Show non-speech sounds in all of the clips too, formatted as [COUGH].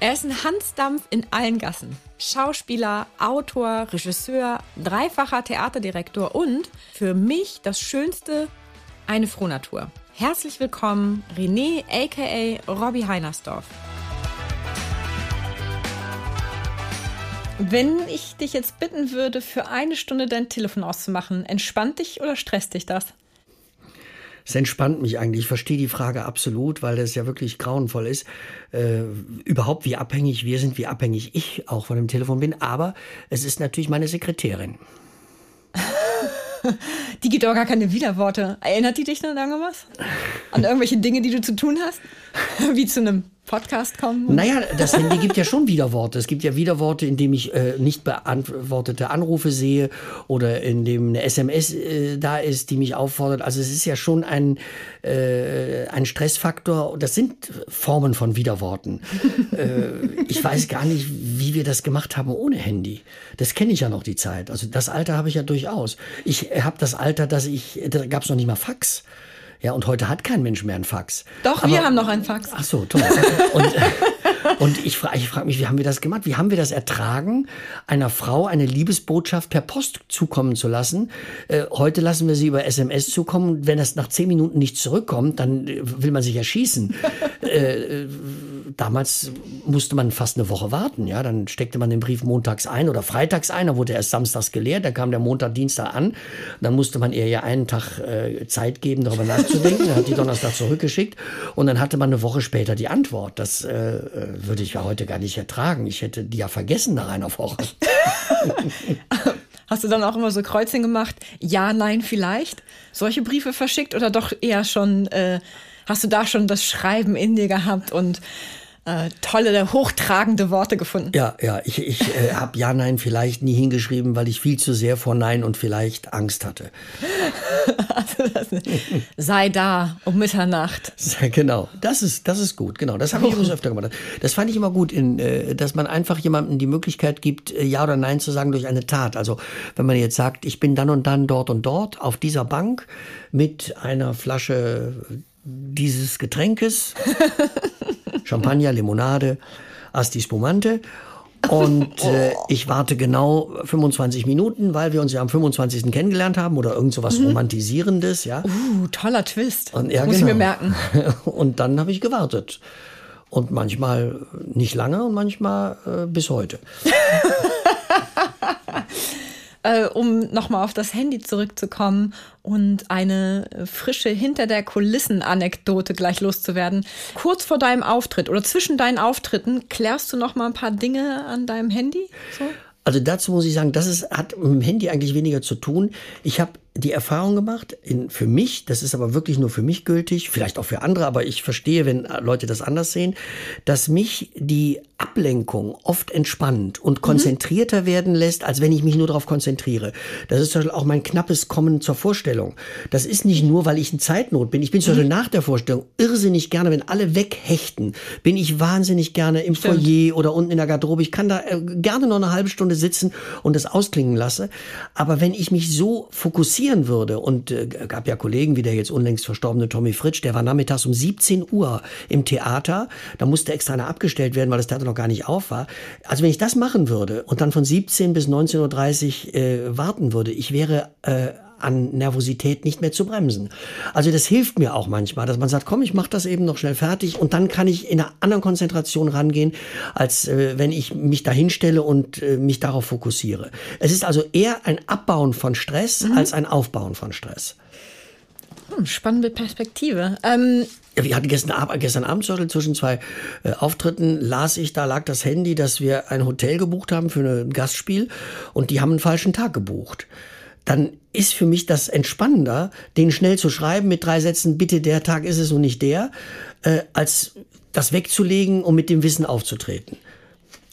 Er ist ein Hansdampf in allen Gassen. Schauspieler, Autor, Regisseur, dreifacher Theaterdirektor und für mich das Schönste, eine Frohnatur. Herzlich willkommen, René aka Robbie Heinersdorf. Wenn ich dich jetzt bitten würde, für eine Stunde dein Telefon auszumachen, entspannt dich oder stresst dich das? Es entspannt mich eigentlich. Ich verstehe die Frage absolut, weil das ja wirklich grauenvoll ist. Äh, überhaupt, wie abhängig wir sind, wie abhängig ich auch von dem Telefon bin. Aber es ist natürlich meine Sekretärin. die gibt auch gar keine Widerworte. Erinnert die dich noch an irgendwas? An irgendwelche Dinge, die du zu tun hast? [LAUGHS] Wie zu einem Podcast kommen? Naja, das Handy gibt ja schon Widerworte. Es gibt ja Widerworte, indem ich äh, nicht beantwortete Anrufe sehe oder indem eine SMS äh, da ist, die mich auffordert. Also es ist ja schon ein, äh, ein Stressfaktor. Das sind Formen von Widerworten. äh, ich weiß gar nicht, wie wir das gemacht haben ohne Handy. Das kenne ich ja noch die Zeit. Also das Alter habe ich ja durchaus. Ich habe das Alter, dass ich, da gab es noch nicht mal Fax. Ja, und heute hat kein Mensch mehr ein Fax. Doch, Aber, wir haben noch ein Fax. Ach so, toll. Und, [LAUGHS] und ich frage ich frag mich, wie haben wir das gemacht? Wie haben wir das ertragen, einer Frau eine Liebesbotschaft per Post zukommen zu lassen? Äh, heute lassen wir sie über SMS zukommen. Und wenn das nach zehn Minuten nicht zurückkommt, dann äh, will man sich erschießen. [LAUGHS] äh, damals musste man fast eine Woche warten. Ja, dann steckte man den Brief montags ein oder freitags ein. Dann wurde er erst samstags geleert. Dann kam der Montag, Dienstag an. Dann musste man ihr ja einen Tag äh, Zeit geben, darüber nachzudenken. Er hat die Donnerstag zurückgeschickt und dann hatte man eine Woche später die Antwort. Das äh, würde ich ja heute gar nicht ertragen. Ich hätte die ja vergessen nach einer Woche. [LAUGHS] Hast du dann auch immer so Kreuzchen gemacht? Ja, nein, vielleicht? Solche Briefe verschickt oder doch eher schon, äh, hast du da schon das Schreiben in dir gehabt und äh, tolle, hochtragende Worte gefunden. Ja, ja, ich, ich äh, habe Ja, Nein vielleicht nie hingeschrieben, weil ich viel zu sehr vor Nein und vielleicht Angst hatte. also [LAUGHS] sei da um Mitternacht. Genau, das ist, das ist gut, genau. Das habe ich übrigens öfter gemacht. Das fand ich immer gut, in, äh, dass man einfach jemandem die Möglichkeit gibt, äh, Ja oder Nein zu sagen durch eine Tat. Also wenn man jetzt sagt, ich bin dann und dann dort und dort auf dieser Bank mit einer Flasche dieses Getränkes [LAUGHS] Champagner, Limonade, Asti Spumante. Und [LAUGHS] äh, ich warte genau 25 Minuten, weil wir uns ja am 25. kennengelernt haben oder irgend so was mhm. Romantisierendes, ja. Uh, toller Twist. Und, ja, Muss genau. ich mir merken. [LAUGHS] Und dann habe ich gewartet. Und manchmal nicht lange und manchmal äh, bis heute. [LAUGHS] äh, um nochmal auf das Handy zurückzukommen und eine frische hinter der Kulissen-Anekdote gleich loszuwerden. Kurz vor deinem Auftritt oder zwischen deinen Auftritten klärst du noch mal ein paar Dinge an deinem Handy? So? Also dazu muss ich sagen, das ist, hat mit dem Handy eigentlich weniger zu tun. Ich habe die Erfahrung gemacht, in, für mich, das ist aber wirklich nur für mich gültig, vielleicht auch für andere, aber ich verstehe, wenn Leute das anders sehen, dass mich die Ablenkung oft entspannt und mhm. konzentrierter mhm. werden lässt, als wenn ich mich nur darauf konzentriere. Das ist zum Beispiel auch mein knappes Kommen zur Vorstellung. Das ist nicht nur, weil ich in Zeitnot bin. Ich bin zum Beispiel mhm. nach der Vorstellung irrsinnig gerne, wenn alle weghechten, bin ich wahnsinnig gerne im Stimmt. Foyer oder unten in der Garderobe. Ich kann da äh, gerne noch eine halbe Stunde sitzen und das ausklingen lasse. Aber wenn ich mich so fokussiere, passieren würde. Und äh, gab ja Kollegen, wie der jetzt unlängst verstorbene Tommy Fritsch, der war nachmittags um 17 Uhr im Theater. Da musste extra einer abgestellt werden, weil das Theater noch gar nicht auf war. Also wenn ich das machen würde und dann von 17 bis 19.30 Uhr äh, warten würde, ich wäre äh, an Nervosität nicht mehr zu bremsen. Also das hilft mir auch manchmal, dass man sagt, komm, ich mache das eben noch schnell fertig und dann kann ich in einer anderen Konzentration rangehen, als äh, wenn ich mich dahinstelle und äh, mich darauf fokussiere. Es ist also eher ein Abbauen von Stress mhm. als ein Aufbauen von Stress. Hm, spannende Perspektive. Ähm wir hatten gestern, Abend, gestern Abend zwischen zwei äh, Auftritten, las ich, da lag das Handy, dass wir ein Hotel gebucht haben für ein Gastspiel und die haben einen falschen Tag gebucht dann ist für mich das entspannender, den schnell zu schreiben mit drei Sätzen, bitte der Tag ist es und nicht der, äh, als das wegzulegen und mit dem Wissen aufzutreten.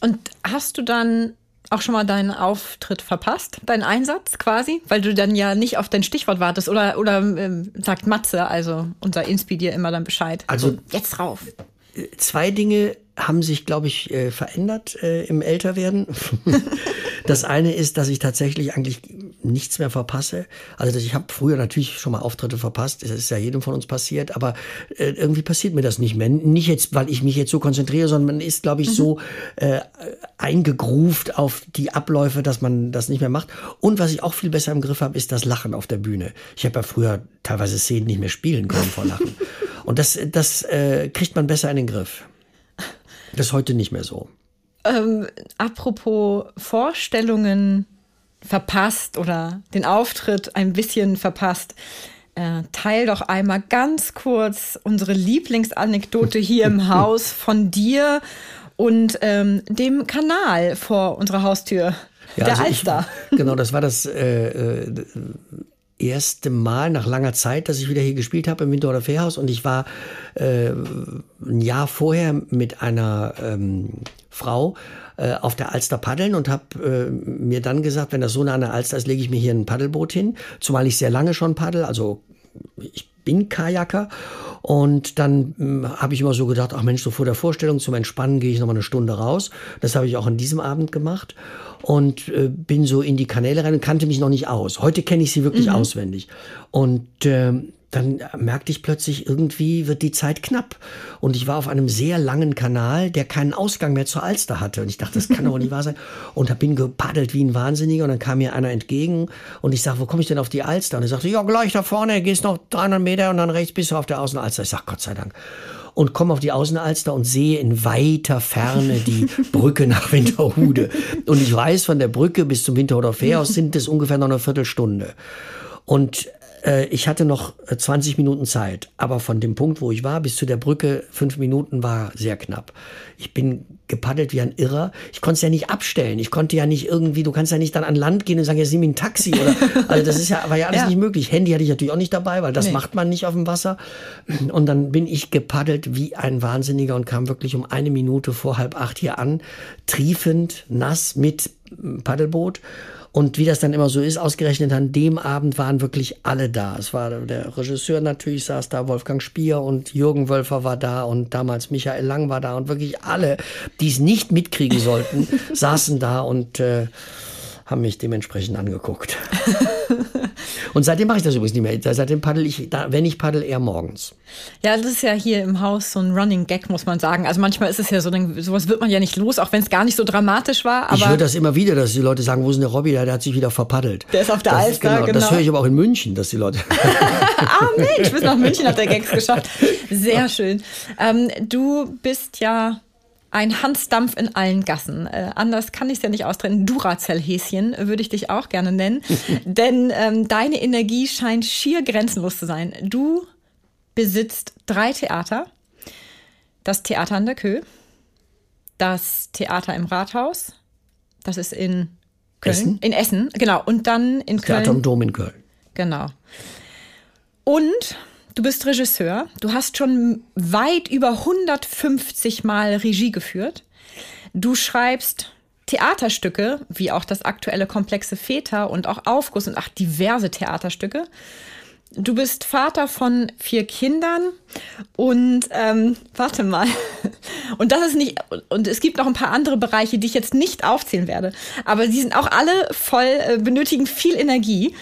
Und hast du dann auch schon mal deinen Auftritt verpasst, deinen Einsatz quasi, weil du dann ja nicht auf dein Stichwort wartest oder, oder ähm, sagt Matze, also unser Inspi dir immer dann Bescheid. Also so, jetzt drauf. Zwei Dinge haben sich, glaube ich, äh, verändert äh, im Älterwerden. [LAUGHS] das eine ist, dass ich tatsächlich eigentlich nichts mehr verpasse. Also ich habe früher natürlich schon mal Auftritte verpasst. Das ist ja jedem von uns passiert. Aber äh, irgendwie passiert mir das nicht mehr. Nicht jetzt, weil ich mich jetzt so konzentriere, sondern man ist, glaube ich, mhm. so äh, eingegruft auf die Abläufe, dass man das nicht mehr macht. Und was ich auch viel besser im Griff habe, ist das Lachen auf der Bühne. Ich habe ja früher teilweise Szenen nicht mehr spielen können vor Lachen. [LAUGHS] Und das, das äh, kriegt man besser in den Griff. Das ist heute nicht mehr so. Ähm, apropos Vorstellungen verpasst oder den Auftritt ein bisschen verpasst. Äh, teil doch einmal ganz kurz unsere Lieblingsanekdote hier im [LAUGHS] Haus von dir und ähm, dem Kanal vor unserer Haustür. Ja, der also Alster. Ich, [LAUGHS] genau, das war das äh, äh, erste Mal nach langer Zeit, dass ich wieder hier gespielt habe im Winterhuder Fährhaus und ich war äh, ein Jahr vorher mit einer ähm, Frau äh, auf der Alster paddeln und habe äh, mir dann gesagt, wenn das so nah an der Alster ist, lege ich mir hier ein Paddelboot hin, zumal ich sehr lange schon paddel, also ich bin Kajaker und dann hm, habe ich immer so gedacht, ach Mensch, so vor der Vorstellung zum Entspannen gehe ich noch mal eine Stunde raus. Das habe ich auch an diesem Abend gemacht und äh, bin so in die Kanäle rein und kannte mich noch nicht aus. Heute kenne ich sie wirklich mhm. auswendig. Und äh, dann merkte ich plötzlich, irgendwie wird die Zeit knapp. Und ich war auf einem sehr langen Kanal, der keinen Ausgang mehr zur Alster hatte. Und ich dachte, das kann doch nicht wahr sein. Und bin gepaddelt wie ein Wahnsinniger. Und dann kam mir einer entgegen. Und ich sage, wo komme ich denn auf die Alster? Und er sagte, ja, gleich da vorne, gehst noch 300 Meter und dann rechts bist du auf der Außenalster. Ich sage, Gott sei Dank und komme auf die Außenalster und sehe in weiter Ferne die [LAUGHS] Brücke nach Winterhude. Und ich weiß, von der Brücke bis zum Winterhuder Fährhaus sind es ungefähr noch eine Viertelstunde. Und ich hatte noch 20 äh, Minuten Zeit, aber von dem Punkt, wo ich war, bis zu der Brücke, fünf Minuten war sehr knapp. Ich bin gepaddelt wie ein Irrer. Ich konnte es ja nicht abstellen. Ich konnte ja nicht irgendwie, du kannst ja nicht dann an Land gehen und sagen, jetzt nimm ein Taxi oder, [LAUGHS] also das ist ja, war ja alles ja. nicht möglich. Handy hatte ich natürlich auch nicht dabei, weil das nee. macht man nicht auf dem Wasser. Und dann bin ich gepaddelt wie ein Wahnsinniger und kam wirklich um eine Minute vor halb acht hier an, triefend, nass mit Paddelboot und wie das dann immer so ist, ausgerechnet an dem Abend waren wirklich alle da. Es war der Regisseur natürlich, saß da, Wolfgang Spier und Jürgen Wölfer war da und damals Michael Lang war da und wirklich alle, die es nicht mitkriegen sollten, [LAUGHS] saßen da und äh, haben mich dementsprechend angeguckt. [LAUGHS] Und seitdem mache ich das übrigens nicht mehr. Seitdem paddel ich, da, wenn ich paddel, eher morgens. Ja, das ist ja hier im Haus so ein Running Gag, muss man sagen. Also manchmal ist es ja so, sowas wird man ja nicht los, auch wenn es gar nicht so dramatisch war. ich höre das immer wieder, dass die Leute sagen, wo ist denn der Robby? Der, der hat sich wieder verpaddelt. Der ist auf der das, Alster, genau, genau. Das höre ich aber auch in München, dass die Leute... [LAUGHS] ah Mensch, bis nach München hat der Gags geschafft. [LAUGHS] Sehr schön. Ähm, du bist ja ein Hansdampf in allen Gassen. Äh, anders kann ich es ja nicht austrennen. Duracell-Häschen würde ich dich auch gerne nennen. [LAUGHS] Denn ähm, deine Energie scheint schier grenzenlos zu sein. Du besitzt drei Theater. Das Theater an der Kö, das Theater im Rathaus, das ist in Köln, Essen? in Essen, genau, und dann in Köln. Theater im Dom in Köln. Genau. Und Du bist Regisseur. Du hast schon weit über 150 Mal Regie geführt. Du schreibst Theaterstücke, wie auch das aktuelle komplexe Väter und auch Aufguss und auch diverse Theaterstücke. Du bist Vater von vier Kindern und ähm, warte mal. [LAUGHS] Und das ist nicht, und es gibt noch ein paar andere Bereiche, die ich jetzt nicht aufzählen werde. Aber die sind auch alle voll, äh, benötigen viel Energie.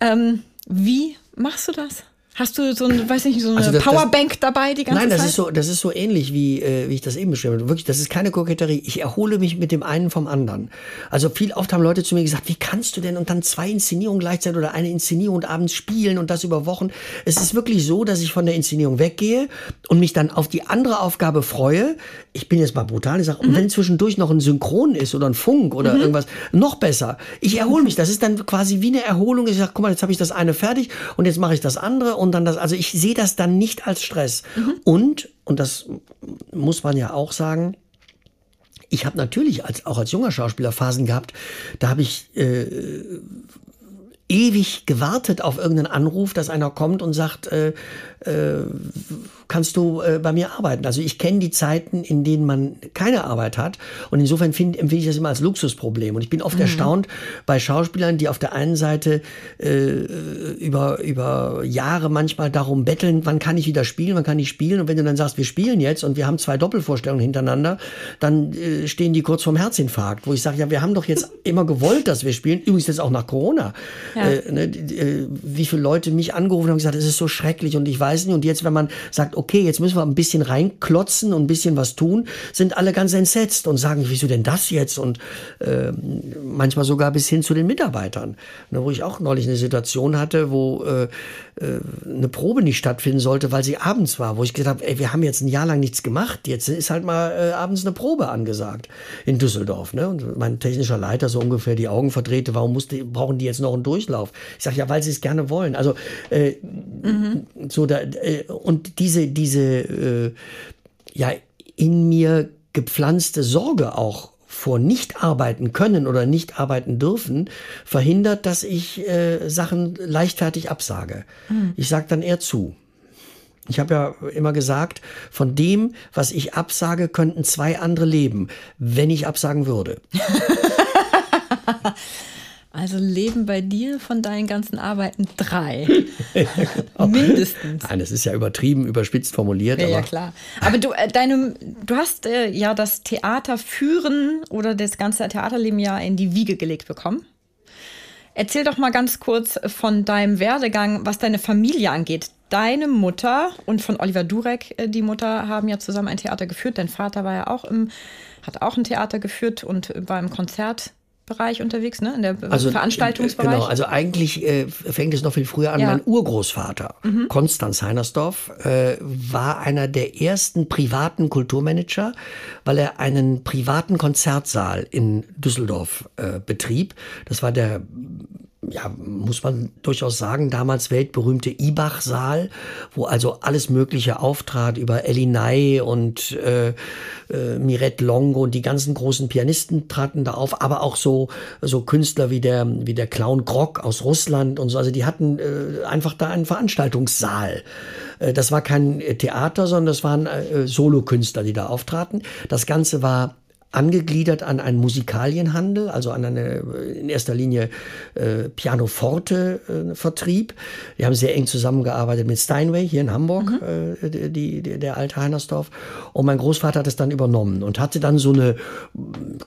Ähm, wie machst du das? Hast du so ein, weiß nicht, so eine also das, Powerbank das, dabei die ganze Zeit? Nein, das Zeit? ist so, das ist so ähnlich wie, äh, wie ich das eben beschrieben habe. Wirklich, das ist keine Koketterie. Ich erhole mich mit dem einen vom anderen. Also viel oft haben Leute zu mir gesagt, wie kannst du denn und dann zwei Inszenierungen gleichzeitig oder eine Inszenierung und abends spielen und das über Wochen. Es ist wirklich so, dass ich von der Inszenierung weggehe und mich dann auf die andere Aufgabe freue. Ich bin jetzt mal brutal, ich sage, mhm. und wenn zwischendurch noch ein Synchron ist oder ein Funk oder mhm. irgendwas, noch besser. Ich erhole mich. Das ist dann quasi wie eine Erholung. Ich sage, guck mal, jetzt habe ich das eine fertig und jetzt mache ich das andere und dann das, also ich sehe das dann nicht als Stress. Mhm. Und, und das muss man ja auch sagen, ich habe natürlich als, auch als junger Schauspieler Phasen gehabt, da habe ich äh, ewig gewartet auf irgendeinen Anruf, dass einer kommt und sagt, äh, äh, kannst du äh, bei mir arbeiten. Also ich kenne die Zeiten, in denen man keine Arbeit hat. Und insofern find, empfinde ich das immer als Luxusproblem. Und ich bin oft mhm. erstaunt bei Schauspielern, die auf der einen Seite äh, über, über Jahre manchmal darum betteln, wann kann ich wieder spielen, wann kann ich spielen. Und wenn du dann sagst, wir spielen jetzt und wir haben zwei Doppelvorstellungen hintereinander, dann äh, stehen die kurz vorm Herzinfarkt, wo ich sage, ja, wir haben doch jetzt [LAUGHS] immer gewollt, dass wir spielen. Übrigens jetzt auch nach Corona. Ja. Äh, ne, äh, wie viele Leute mich angerufen haben und gesagt, es ist so schrecklich und ich weiß nicht. Und jetzt, wenn man sagt, okay, jetzt müssen wir ein bisschen reinklotzen und ein bisschen was tun, sind alle ganz entsetzt und sagen, wieso denn das jetzt? Und äh, manchmal sogar bis hin zu den Mitarbeitern. Ne, wo ich auch neulich eine Situation hatte, wo äh, äh, eine Probe nicht stattfinden sollte, weil sie abends war, wo ich gesagt habe, ey, wir haben jetzt ein Jahr lang nichts gemacht, jetzt ist halt mal äh, abends eine Probe angesagt in Düsseldorf. Ne? Und mein technischer Leiter so ungefähr die Augen verdrehte, warum musste, brauchen die jetzt noch einen Durchlauf? Ich sage, ja, weil sie es gerne wollen. Also äh, mhm. so da, äh, und diese, diese äh, ja in mir gepflanzte Sorge auch vor nicht arbeiten können oder nicht arbeiten dürfen, verhindert, dass ich äh, Sachen leichtfertig absage. Mhm. Ich sage dann eher zu. Ich habe ja immer gesagt, von dem, was ich absage, könnten zwei andere leben, wenn ich absagen würde. [LAUGHS] Also leben bei dir von deinen ganzen Arbeiten drei. genau. [LAUGHS] Mindestens. Nein, das ist ja übertrieben, überspitzt formuliert. Ja, ja klar. Aber du, äh, deine, du hast äh, ja das Theater führen oder das ganze Theaterleben ja in die Wiege gelegt bekommen. Erzähl doch mal ganz kurz von deinem Werdegang, was deine Familie angeht. Deine Mutter und von Oliver Durek, äh, die Mutter, haben ja zusammen ein Theater geführt. Dein Vater war ja auch im, hat auch ein Theater geführt und war im Konzert Bereich unterwegs, ne? In der also, Veranstaltungsbereich. Genau, also eigentlich äh, fängt es noch viel früher an. Ja. Mein Urgroßvater, mhm. Konstanz Heinersdorf, äh, war einer der ersten privaten Kulturmanager, weil er einen privaten Konzertsaal in Düsseldorf äh, betrieb. Das war der ja, muss man durchaus sagen, damals weltberühmte Ibach-Saal, wo also alles Mögliche auftrat über Elinay und äh, äh, Mirette Longo und die ganzen großen Pianisten traten da auf, aber auch so, so Künstler wie der, wie der Clown Grog aus Russland und so. Also die hatten äh, einfach da einen Veranstaltungssaal. Äh, das war kein Theater, sondern das waren äh, Solokünstler, die da auftraten. Das Ganze war angegliedert an einen Musikalienhandel, also an eine in erster Linie äh, Pianoforte-Vertrieb. Äh, die haben sehr eng zusammengearbeitet mit Steinway hier in Hamburg, mhm. äh, die, die, der alte Heinersdorf. Und mein Großvater hat es dann übernommen und hatte dann so eine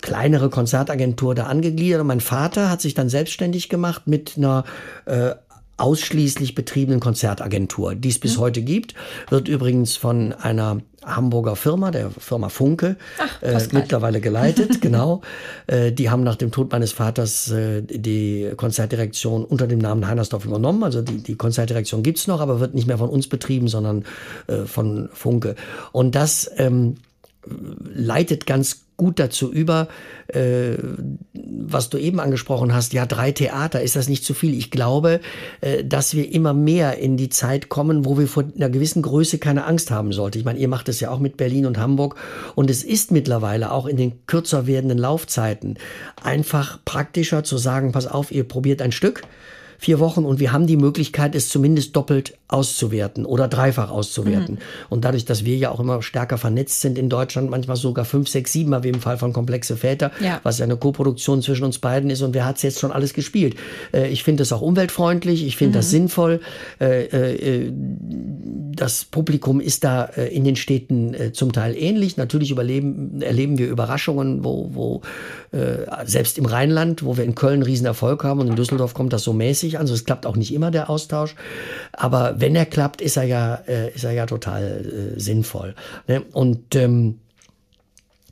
kleinere Konzertagentur da angegliedert. Und mein Vater hat sich dann selbstständig gemacht mit einer äh, ausschließlich betriebenen Konzertagentur, die es bis mhm. heute gibt. Wird übrigens von einer Hamburger Firma, der Firma Funke, Ach, äh, mittlerweile geleitet, [LAUGHS] genau. Äh, die haben nach dem Tod meines Vaters äh, die Konzertdirektion unter dem Namen Heinersdorf übernommen. Also die, die Konzertdirektion gibt's noch, aber wird nicht mehr von uns betrieben, sondern äh, von Funke. Und das ähm, leitet ganz gut dazu über, äh, was du eben angesprochen hast, ja, drei Theater, ist das nicht zu viel? Ich glaube, äh, dass wir immer mehr in die Zeit kommen, wo wir vor einer gewissen Größe keine Angst haben sollten. Ich meine, ihr macht es ja auch mit Berlin und Hamburg und es ist mittlerweile auch in den kürzer werdenden Laufzeiten einfach praktischer zu sagen, pass auf, ihr probiert ein Stück, vier Wochen und wir haben die Möglichkeit, es zumindest doppelt auszuwerten oder dreifach auszuwerten. Mhm. Und dadurch, dass wir ja auch immer stärker vernetzt sind in Deutschland, manchmal sogar fünf, sechs, sieben, wie im Fall von Komplexe Väter, ja. was ja eine Koproduktion zwischen uns beiden ist und wer hat es jetzt schon alles gespielt. Äh, ich finde das auch umweltfreundlich, ich finde mhm. das sinnvoll. Äh, äh, das Publikum ist da äh, in den Städten äh, zum Teil ähnlich. Natürlich überleben, erleben wir Überraschungen, wo, wo äh, selbst im Rheinland, wo wir in Köln einen Riesenerfolg haben und in Düsseldorf kommt das so mäßig an. Also es klappt auch nicht immer der Austausch. Aber wenn er klappt, ist er ja, ist er ja total sinnvoll. Ne? Und ähm,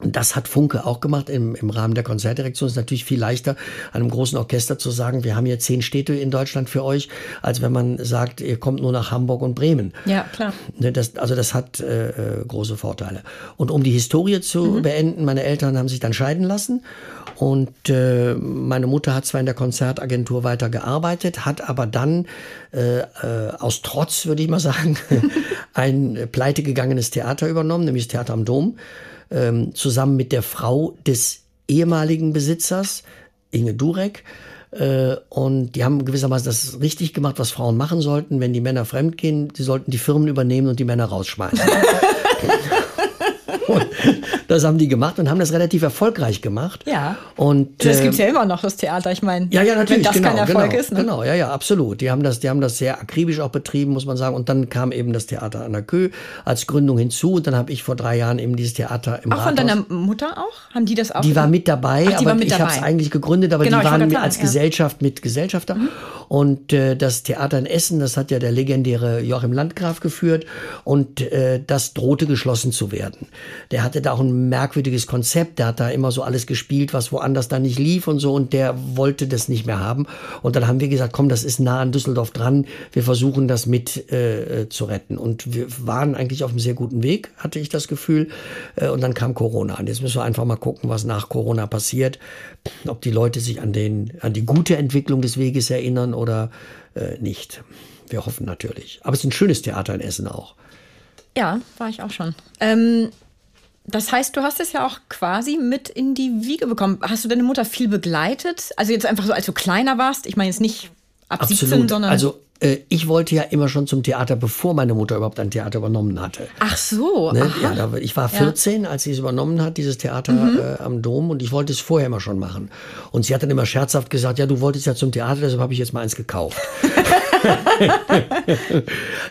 das hat Funke auch gemacht im, im Rahmen der Konzertdirektion. Es ist natürlich viel leichter, einem großen Orchester zu sagen, wir haben hier zehn Städte in Deutschland für euch, als wenn man sagt, ihr kommt nur nach Hamburg und Bremen. Ja, klar. Ne, das, also das hat äh, äh, große Vorteile. Und um die Historie zu mhm. beenden, meine Eltern haben sich dann scheiden lassen und äh, meine Mutter hat zwar in der Konzertagentur weiter gearbeitet, hat aber dann äh, äh, aus Trotz, würde ich mal sagen, [LAUGHS] ein pleitegegangenes Theater übernommen, nämlich das Theater am Dom ähm, zusammen mit der Frau des ehemaligen Besitzers, Inge Durek. Äh, und die haben gewissermaßen das richtig gemacht, was Frauen machen sollten. Wenn die Männer fremdgehen, sie sollten die Firmen übernehmen und die Männer rausschmeißen. [LAUGHS] das haben die gemacht und haben das relativ erfolgreich gemacht. Ja. Und das äh, gibt es ja immer noch, das Theater. Ich meine, ja, ja, natürlich, wenn das genau, kein Erfolg genau, ist. Ne? Genau, ja, ja, absolut. Die haben das, die haben das sehr akribisch auch betrieben, muss man sagen. Und dann kam eben das Theater an der Kö als Gründung hinzu. Und dann habe ich vor drei Jahren eben dieses Theater im Auch von Rathaus. deiner Mutter auch? Haben die das auch? Die war mit dabei, Ach, aber mit ich habe es eigentlich gegründet, aber Genau, die waren sagen, als. Mhm. Gesellschaft mit Gesellschafter. Und äh, das Theater in Essen, das hat ja der legendäre Joachim Landgraf geführt und äh, das drohte geschlossen zu werden. Der hatte da auch ein merkwürdiges Konzept, der hat da immer so alles gespielt, was woanders da nicht lief und so und der wollte das nicht mehr haben. Und dann haben wir gesagt, komm, das ist nah an Düsseldorf dran, wir versuchen das mit äh, äh, zu retten. Und wir waren eigentlich auf einem sehr guten Weg, hatte ich das Gefühl. Äh, und dann kam Corona. Und jetzt müssen wir einfach mal gucken, was nach Corona passiert. Ob die Leute sich an, den, an die gute Entwicklung des Weges erinnern oder äh, nicht. Wir hoffen natürlich. Aber es ist ein schönes Theater in Essen auch. Ja, war ich auch schon. Ähm, das heißt, du hast es ja auch quasi mit in die Wiege bekommen. Hast du deine Mutter viel begleitet? Also jetzt einfach so, als du kleiner warst? Ich meine jetzt nicht ab 17, sondern... Also äh, ich wollte ja immer schon zum Theater, bevor meine Mutter überhaupt ein Theater übernommen hatte. Ach so. Ne? Ja, da, ich war 14, als sie es übernommen hat, dieses Theater Mhm. äh, am Dom, und ich wollte es vorher immer schon machen. Und sie hat dann immer scherzhaft gesagt, ja, du wolltest ja zum Theater, deshalb habe ich jetzt mal eins gekauft. [LAUGHS] [LAUGHS]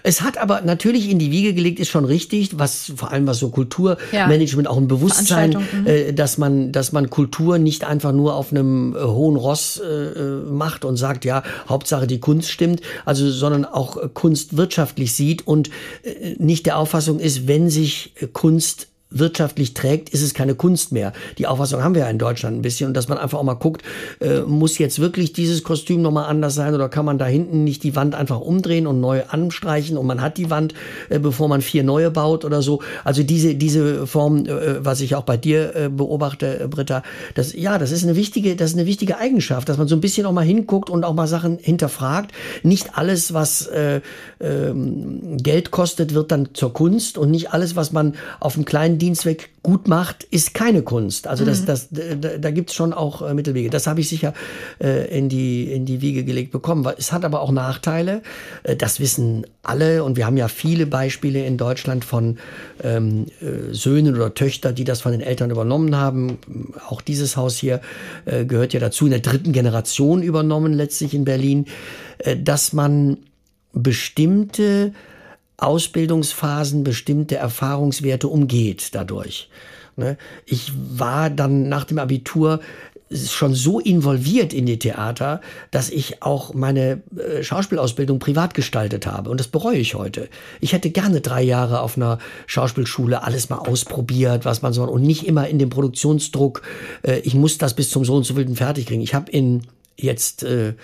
es hat aber natürlich in die Wiege gelegt, ist schon richtig, was vor allem was so Kulturmanagement, auch ein Bewusstsein, mhm. äh, dass man, dass man Kultur nicht einfach nur auf einem äh, hohen Ross äh, äh, macht und sagt, ja, Hauptsache die Kunst stimmt, also sondern auch äh, Kunst wirtschaftlich sieht und äh, nicht der Auffassung ist, wenn sich Kunst wirtschaftlich trägt, ist es keine Kunst mehr. Die Auffassung haben wir ja in Deutschland ein bisschen und dass man einfach auch mal guckt, äh, muss jetzt wirklich dieses Kostüm nochmal anders sein oder kann man da hinten nicht die Wand einfach umdrehen und neu anstreichen und man hat die Wand, äh, bevor man vier neue baut oder so. Also diese, diese Form, äh, was ich auch bei dir äh, beobachte, äh, Britta, das, ja, das ist eine wichtige, das ist eine wichtige Eigenschaft, dass man so ein bisschen auch mal hinguckt und auch mal Sachen hinterfragt. Nicht alles, was äh, ähm, Geld kostet, wird dann zur Kunst und nicht alles, was man auf einem kleinen Dienstweg gut macht, ist keine Kunst. Also das, das, da, da gibt es schon auch äh, Mittelwege. Das habe ich sicher äh, in, die, in die Wiege gelegt bekommen. Es hat aber auch Nachteile. Äh, das wissen alle und wir haben ja viele Beispiele in Deutschland von ähm, äh, Söhnen oder Töchtern, die das von den Eltern übernommen haben. Auch dieses Haus hier äh, gehört ja dazu, in der dritten Generation übernommen, letztlich in Berlin, äh, dass man bestimmte Ausbildungsphasen, bestimmte Erfahrungswerte umgeht dadurch. Ne? Ich war dann nach dem Abitur schon so involviert in die Theater, dass ich auch meine äh, Schauspielausbildung privat gestaltet habe. Und das bereue ich heute. Ich hätte gerne drei Jahre auf einer Schauspielschule alles mal ausprobiert, was man so, und nicht immer in dem Produktionsdruck, äh, ich muss das bis zum so und so wilden fertig kriegen. Ich habe in jetzt, äh,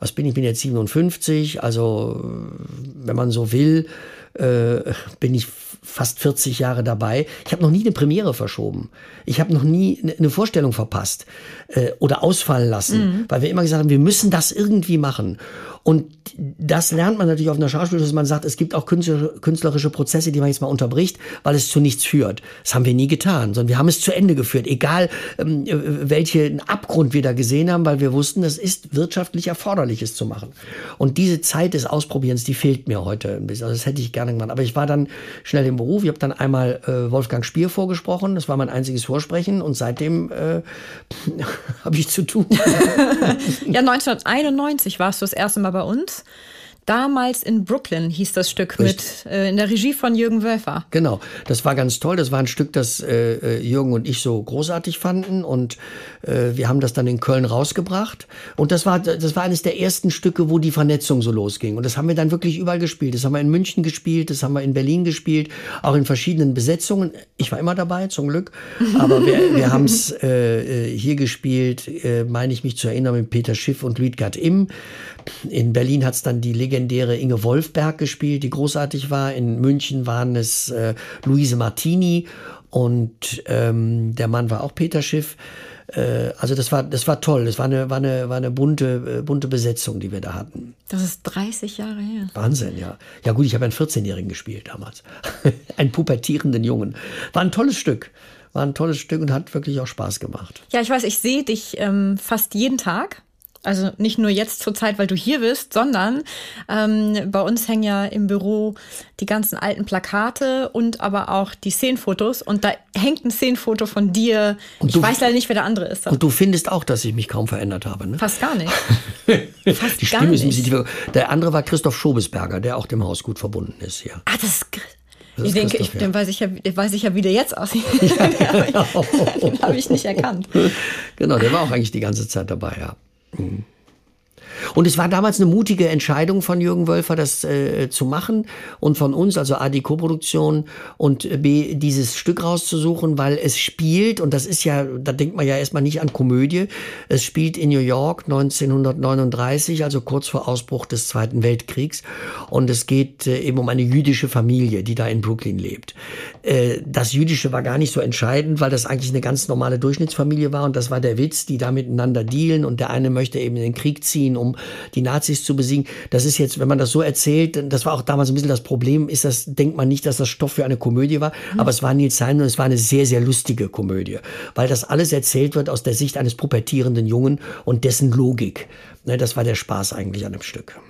was bin ich, ich bin jetzt 57, also äh, wenn man so will, äh, bin ich fast 40 Jahre dabei. Ich habe noch nie eine Premiere verschoben. Ich habe noch nie ne- eine Vorstellung verpasst äh, oder ausfallen lassen, weil wir immer gesagt haben, wir müssen das irgendwie machen. Und das lernt man natürlich auf einer Schauspielschule, dass man sagt, es gibt auch künstlerische, Prozesse, die man jetzt mal unterbricht, weil es zu nichts führt. Das haben wir nie getan, sondern wir haben es zu Ende geführt, egal ähm, äh, welchen Abgrund wir da gesehen haben, weil wir wussten, es ist wirtschaftlich erforderlich, es zu machen. Und diese Zeit des Ausprobierens, die fehlt mir heute ein bisschen. Also das hätte ich gerne gemacht. Aber ich war dann schnell im Beruf. Ich habe dann einmal äh, Wolfgang Spier vorgesprochen. Das war mein einziges Vorsprechen. Und seitdem äh, [LAUGHS] habe ich zu tun. [LAUGHS] Ja, 1991 warst du das erste Mal bei uns. Damals in Brooklyn hieß das Stück mit äh, in der Regie von Jürgen Wölfer. Genau, das war ganz toll. Das war ein Stück, das äh, äh, Jürgen und ich so großartig fanden und äh, wir haben das dann in Köln rausgebracht. Und das war, das war eines der ersten Stücke, wo die Vernetzung so losging. Und das haben wir dann wirklich überall gespielt. Das haben wir in München gespielt, das haben wir in Berlin gespielt, auch in verschiedenen Besetzungen. Ich war immer dabei, zum Glück. Aber wir, [LAUGHS] wir haben es äh, äh, hier gespielt, meine ich mich zu erinnern, mit Peter Schiff und Luitgard Imm. In Berlin hat es dann die legendäre Inge Wolfberg gespielt, die großartig war. In München waren es äh, Luise Martini und ähm, der Mann war auch Peter Schiff. Äh, also das war, das war toll. Das war eine, war eine, war eine bunte, äh, bunte Besetzung, die wir da hatten. Das ist 30 Jahre her. Wahnsinn, ja. Ja gut, ich habe einen 14-Jährigen gespielt damals. [LAUGHS] einen pubertierenden Jungen. War ein tolles Stück. War ein tolles Stück und hat wirklich auch Spaß gemacht. Ja, ich weiß, ich sehe dich ähm, fast jeden Tag. Also nicht nur jetzt zur Zeit, weil du hier bist, sondern ähm, bei uns hängen ja im Büro die ganzen alten Plakate und aber auch die Szenenfotos. Und da hängt ein Szenenfoto von dir. Und ich weiß leider nicht, wer der andere ist. Und du findest auch, dass ich mich kaum verändert habe, ne? Fast gar nicht. [LAUGHS] Fast Die gar Stimme ist nicht. Der andere war Christoph Schobesberger, der auch dem Haus gut verbunden ist hier. Ah, das ist. Das ich denke, ich, ja. dann weiß ich ja, weiß ich ja, wie der jetzt aussieht. [LAUGHS] Den habe ich nicht erkannt. Genau, der war auch eigentlich die ganze Zeit dabei, ja. Mhm. Und es war damals eine mutige Entscheidung von Jürgen Wölfer, das äh, zu machen und von uns, also A, die Koproduktion und B, dieses Stück rauszusuchen, weil es spielt, und das ist ja, da denkt man ja erstmal nicht an Komödie, es spielt in New York 1939, also kurz vor Ausbruch des Zweiten Weltkriegs. Und es geht äh, eben um eine jüdische Familie, die da in Brooklyn lebt. Äh, das Jüdische war gar nicht so entscheidend, weil das eigentlich eine ganz normale Durchschnittsfamilie war und das war der Witz, die da miteinander dealen und der eine möchte eben in den Krieg ziehen, um die Nazis zu besiegen. Das ist jetzt, wenn man das so erzählt, das war auch damals ein bisschen das Problem, ist das, denkt man nicht, dass das Stoff für eine Komödie war, aber es war Nils Simon und es war eine sehr, sehr lustige Komödie, weil das alles erzählt wird aus der Sicht eines pubertierenden Jungen und dessen Logik. Ne, das war der Spaß eigentlich an dem Stück.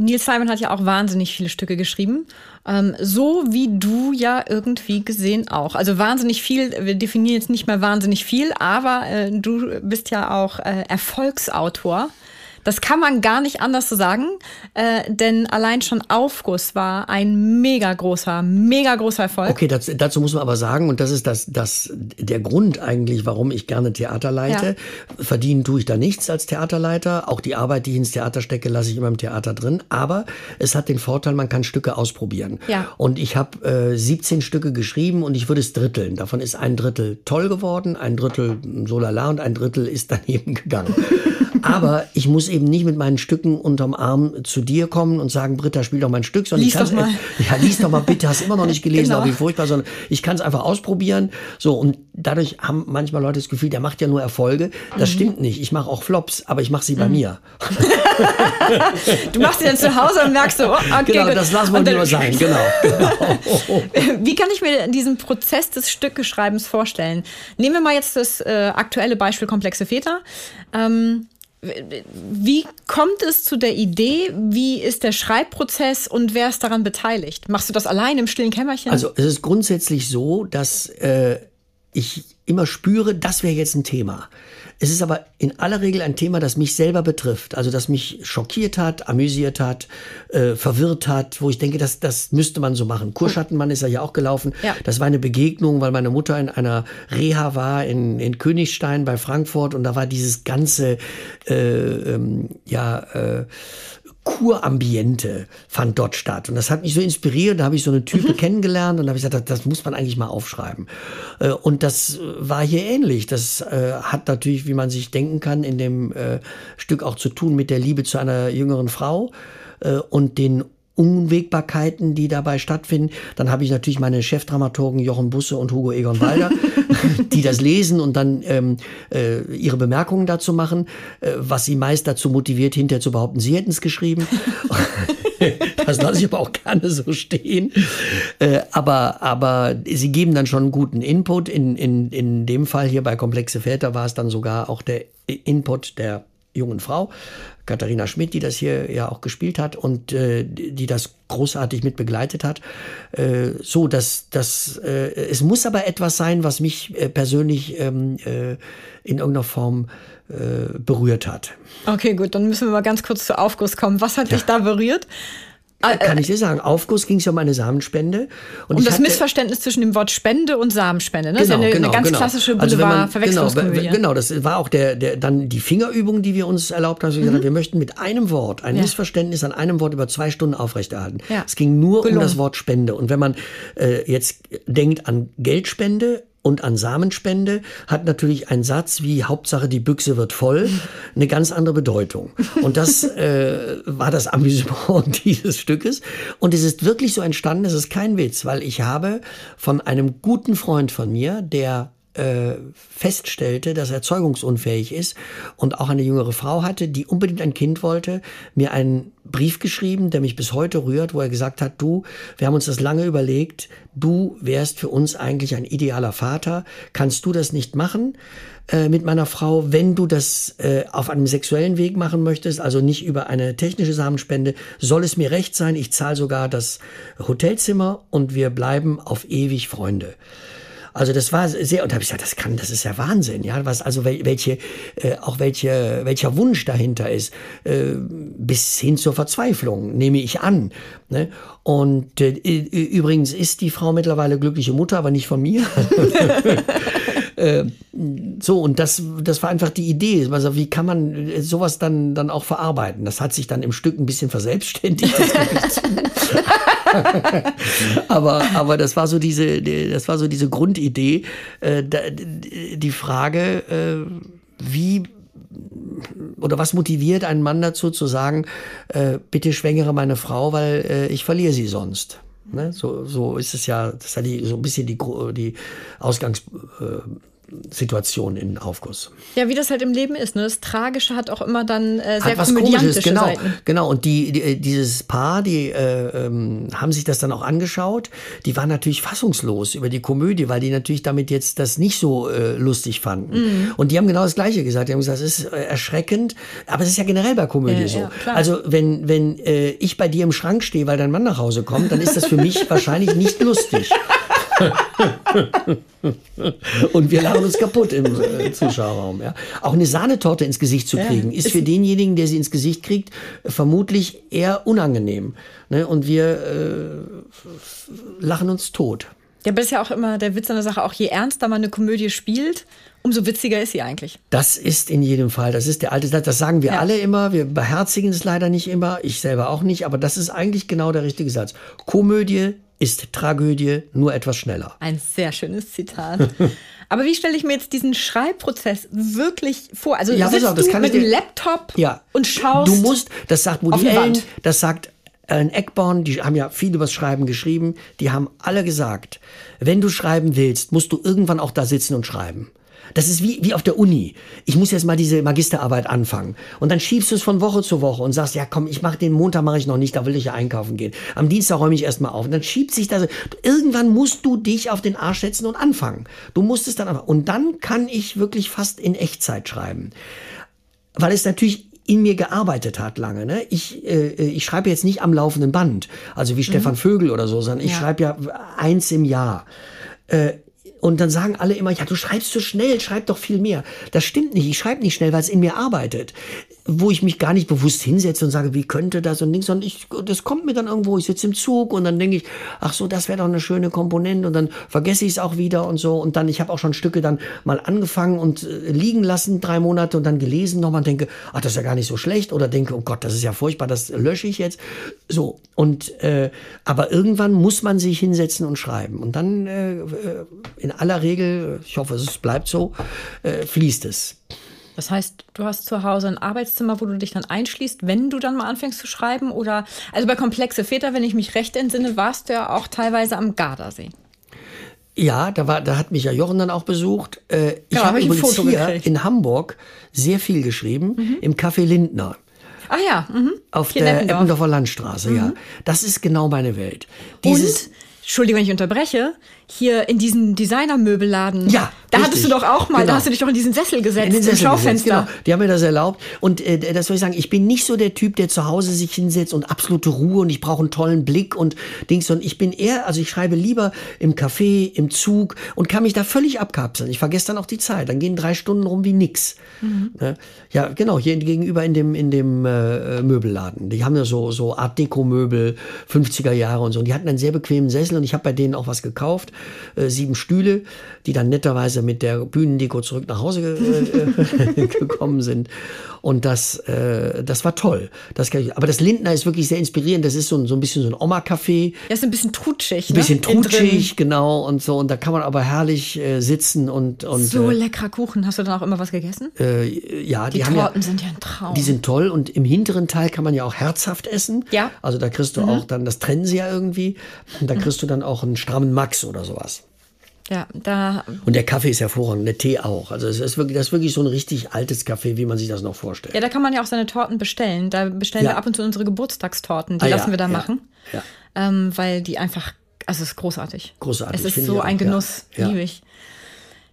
Neil Simon hat ja auch wahnsinnig viele Stücke geschrieben. Ähm, so wie du ja irgendwie gesehen auch. Also wahnsinnig viel, wir definieren jetzt nicht mehr wahnsinnig viel, aber äh, du bist ja auch äh, Erfolgsautor. Das kann man gar nicht anders so sagen, äh, denn allein schon Aufguss war ein mega großer, mega großer Erfolg. Okay, das, dazu muss man aber sagen, und das ist das, das, der Grund eigentlich, warum ich gerne Theater leite. Verdienen tue ich da nichts als Theaterleiter. Auch die Arbeit, die ich ins Theater stecke, lasse ich immer im Theater drin. Aber es hat den Vorteil, man kann Stücke ausprobieren. Ja. Und ich habe äh, 17 Stücke geschrieben und ich würde es dritteln. Davon ist ein Drittel toll geworden, ein Drittel so lala und ein Drittel ist daneben [LAUGHS] gegangen. Aber ich muss eben nicht mit meinen Stücken unterm Arm zu dir kommen und sagen, Britta, spiel doch mein Stück, sondern Lies ich doch mal. [LAUGHS] ja, lies doch mal bitte, hast immer noch nicht gelesen, Genau. aber wie furchtbar, sondern ich kann es einfach ausprobieren. So, und dadurch haben manchmal Leute das Gefühl, der macht ja nur Erfolge. Das Mhm. stimmt nicht. Ich mache auch Flops, aber ich mache sie bei mir. [LAUGHS] Du machst sie dann zu Hause und merkst so, oh, okay, Genau, das lassen wir lieber sein, genau. genau. [LAUGHS] Wie kann ich mir diesen Prozess des Stückeschreibens vorstellen? Nehmen wir mal jetzt das äh, aktuelle Beispiel Komplexe Väter. Ähm, wie kommt es zu der Idee? Wie ist der Schreibprozess und wer ist daran beteiligt? Machst du das allein im stillen Kämmerchen? Also es ist grundsätzlich so, dass äh, ich immer spüre, das wäre jetzt ein Thema. Es ist aber in aller Regel ein Thema, das mich selber betrifft, also das mich schockiert hat, amüsiert hat, äh, verwirrt hat, wo ich denke, das, das müsste man so machen. Kurschattenmann ist ja hier auch gelaufen. Ja. Das war eine Begegnung, weil meine Mutter in einer Reha war in, in Königstein bei Frankfurt und da war dieses ganze, äh, ähm, ja, äh, Kurambiente fand dort statt. Und das hat mich so inspiriert. Da habe ich so eine Type kennengelernt und da habe ich gesagt, das, muss man eigentlich mal aufschreiben. Äh, Und das äh, war hier ähnlich. Das äh, hat natürlich, wie man sich denken kann, in dem Stück auch zu tun mit der Liebe zu einer jüngeren Frau und den Unwägbarkeiten, die dabei stattfinden. Dann habe ich natürlich meine Chefdramaturgen Jochen Busse und Hugo Egon Walder, [LAUGHS] die das lesen und dann ähm, äh, ihre Bemerkungen dazu machen, äh, was sie meist dazu motiviert, hinterher zu behaupten, sie hätten es geschrieben. [LAUGHS] das lasse ich aber auch gerne so stehen. Äh, aber, aber sie geben dann schon einen guten Input. In, in, in dem Fall hier bei Komplexe Väter war es dann sogar auch der Input der jungen Frau, Katharina Schmidt, die das hier ja auch gespielt hat und äh, die das großartig mit begleitet hat. Äh, so, dass das, äh, es muss aber etwas sein, was mich äh, persönlich ähm, äh, in irgendeiner Form äh, berührt hat. okay, gut, dann müssen wir mal ganz kurz zu Aufguss kommen. Was hat dich da berührt? Kann ich dir sagen, Aufguss ging es ja um eine Samenspende. Und ich das hatte- Missverständnis zwischen dem Wort Spende und Samenspende. Ne? das ist ja eine, eine ganz klassische Also wenn man- Boulevard-Verwechslungskomödie. Genau, genau, das war auch der, der, dann die Fingerübung, die wir uns erlaubt haben. Wir, gesagt haben, wir möchten mit einem Wort, ein Mhm. Ja. Missverständnis an einem Wort über zwei Stunden aufrechterhalten. Ja. Es ging nur Gelungen. um das Wort Spende. Und wenn man äh, jetzt denkt an Geldspende, und an Samenspende hat natürlich ein Satz wie Hauptsache die Büchse wird voll eine ganz andere Bedeutung. Und das [LAUGHS] äh, war das Amüsement [LAUGHS] dieses Stückes. Und es ist wirklich so entstanden, es ist kein Witz, weil ich habe von einem guten Freund von mir, der äh, feststellte, dass er zeugungsunfähig ist und auch eine jüngere Frau hatte, die unbedingt ein Kind wollte, mir einen Brief geschrieben, der mich bis heute rührt, wo er gesagt hat, du, wir haben uns das lange überlegt, du wärst für uns eigentlich ein idealer Vater, kannst du das nicht machen? Äh, mit meiner Frau, wenn du das äh, auf einem sexuellen Weg machen möchtest, also nicht über eine technische Samenspende, soll es mir recht sein. Ich zahle sogar das Hotelzimmer und wir bleiben auf ewig Freunde. Also das war sehr, und da habe ich gesagt, das kann, das ist ja Wahnsinn, ja, was also welche, äh, auch welche, welcher Wunsch dahinter ist, äh, bis hin zur Verzweiflung, nehme ich an. Ne? Und äh, übrigens ist die Frau mittlerweile glückliche Mutter, aber nicht von mir. [LAUGHS] Äh, so, und das, das war einfach die Idee. Also, wie kann man sowas dann, dann auch verarbeiten? Das hat sich dann im Stück ein bisschen verselbstständigt. [LAUGHS] [LAUGHS] aber, aber das war so diese, das war so diese Grundidee. Äh, die Frage, äh, wie oder was motiviert einen Mann dazu zu sagen, bitte schwängere meine Frau, weil ich verliere sie sonst. Ne? So, so ist es ja, das ist ja die, so ein bisschen die, die Ausgangssituation äh, in Aufguss. Ja, wie das halt im Leben ist. Ne? Das Tragische hat auch immer dann äh, sehr hat was Komisches, genau, Seiten. Genau, und die, die, äh, dieses Paar, die äh, ähm, haben sich das dann auch angeschaut. Die waren natürlich fassungslos über die Komödie, weil die natürlich damit jetzt das nicht so äh, lustig fanden. Mhm. Und die haben genau das Gleiche gesagt. Die haben gesagt, es ist äh, erschreckend, aber es ist ja generell bei Komödie ja, so. Ja, also wenn, wenn äh, ich bei dir im Schrank stehe, weil dein Mann nach Hause kommt, dann ist das für mich [LAUGHS] wahrscheinlich nicht lustig. [LAUGHS] [LAUGHS] und wir lachen uns kaputt im äh, Zuschauerraum. Ja. Auch eine Sahnetorte ins Gesicht zu kriegen, ja, ist für denjenigen, der sie ins Gesicht kriegt, vermutlich eher unangenehm. Ne? Und wir äh, lachen uns tot. Ja, aber das ist ja auch immer der Witz an der Sache, auch je ernster man eine Komödie spielt, umso witziger ist sie eigentlich. Das ist in jedem Fall, das ist der alte Satz, das sagen wir ja. alle immer, wir beherzigen es leider nicht immer, ich selber auch nicht, aber das ist eigentlich genau der richtige Satz. Komödie ist Tragödie nur etwas schneller. Ein sehr schönes Zitat. [LAUGHS] Aber wie stelle ich mir jetzt diesen Schreibprozess wirklich vor? Also ja, sitzt auf, du mit dem Laptop ja, und schaust. Du musst, das sagt Woody Allen, das sagt ein Eckborn, die haben ja viel übers Schreiben geschrieben, die haben alle gesagt, wenn du schreiben willst, musst du irgendwann auch da sitzen und schreiben. Das ist wie, wie auf der Uni. Ich muss jetzt mal diese Magisterarbeit anfangen. Und dann schiebst du es von Woche zu Woche und sagst, ja komm, ich mache den Montag mache ich noch nicht, da will ich ja einkaufen gehen. Am Dienstag räume ich erstmal auf. Und dann schiebt sich das. Irgendwann musst du dich auf den Arsch setzen und anfangen. Du musst es dann anfangen. Und dann kann ich wirklich fast in Echtzeit schreiben. Weil es natürlich in mir gearbeitet hat lange. Ne? Ich, äh, ich schreibe jetzt nicht am laufenden Band, also wie mhm. Stefan Vögel oder so, sondern ich ja. schreibe ja eins im Jahr. Äh, und dann sagen alle immer, ja, du schreibst so schnell, schreib doch viel mehr. Das stimmt nicht. Ich schreibe nicht schnell, weil es in mir arbeitet. Wo ich mich gar nicht bewusst hinsetze und sage, wie könnte das und nichts, sondern ich, das kommt mir dann irgendwo, ich sitze im Zug und dann denke ich, ach so, das wäre doch eine schöne Komponente und dann vergesse ich es auch wieder und so. Und dann, ich habe auch schon Stücke dann mal angefangen und äh, liegen lassen, drei Monate und dann gelesen nochmal und denke, ach, das ist ja gar nicht so schlecht oder denke, oh Gott, das ist ja furchtbar, das lösche ich jetzt. So. Und, äh, aber irgendwann muss man sich hinsetzen und schreiben. Und dann äh, äh in aller Regel, ich hoffe, es bleibt so, äh, fließt es. Das heißt, du hast zu Hause ein Arbeitszimmer, wo du dich dann einschließt, wenn du dann mal anfängst zu schreiben? Oder also bei Komplexe Väter, wenn ich mich recht entsinne, warst du ja auch teilweise am Gardasee. Ja, da, war, da hat mich ja Jochen dann auch besucht. Äh, ich ja, habe hab übrigens hier gekriegt. in Hamburg sehr viel geschrieben, mhm. im Café Lindner. Ach ja. Mhm. Auf Hier der Eppendorfer Landstraße, mhm. ja. Das ist genau meine Welt. Dieses, Und, Entschuldigung, wenn ich unterbreche, hier in diesen Designermöbelladen. Ja. Da richtig. hattest du doch auch mal, genau. da hast du dich doch in diesen Sessel gesetzt, in den Sessel Schaufenster. Gesetzt, genau. Die haben mir das erlaubt. Und äh, das soll ich sagen, ich bin nicht so der Typ, der zu Hause sich hinsetzt und absolute Ruhe und ich brauche einen tollen Blick und Dings, sondern ich bin eher, also ich schreibe lieber im Café, im Zug und kann mich da völlig abkapseln. Ich vergesse dann auch die Zeit. Dann gehen drei Stunden rum wie nix. Mhm. Ja, genau, hier gegenüber in dem, in dem äh, Möbelladen. Die haben ja so, so Art Deko-Möbel, 50er Jahre und so. Und die hatten einen sehr bequemen Sessel und ich habe bei denen auch was gekauft äh, sieben Stühle, die dann netterweise mit der Bühnendeko zurück nach Hause äh, [LAUGHS] gekommen sind. Und das, äh, das war toll. Das ich, aber das Lindner ist wirklich sehr inspirierend. Das ist so ein, so ein bisschen so ein Oma-Café. Ja, ist ein bisschen trutschig. Ein ne? bisschen trutschig, genau. Und so. Und da kann man aber herrlich äh, sitzen und. und so äh, leckerer Kuchen. Hast du dann auch immer was gegessen? Äh, ja, die, die haben Torten ja, sind ja ein Traum. Die sind toll. Und im hinteren Teil kann man ja auch herzhaft essen. Ja. Also da kriegst du mhm. auch dann, das trennen sie ja irgendwie. Und da kriegst du dann auch einen strammen Max oder sowas. Ja, da. Und der Kaffee ist hervorragend, der Tee auch. Also es ist wirklich, das ist wirklich so ein richtig altes Kaffee, wie man sich das noch vorstellt. Ja, da kann man ja auch seine Torten bestellen. Da bestellen Ja. wir ab und zu unsere Geburtstagstorten. Die Ah, ja, lassen wir da ja, machen. ja. Ähm, weil die einfach, also es ist großartig. Großartig, Es ist so ein ja. Genuss, Ja. liebe ich.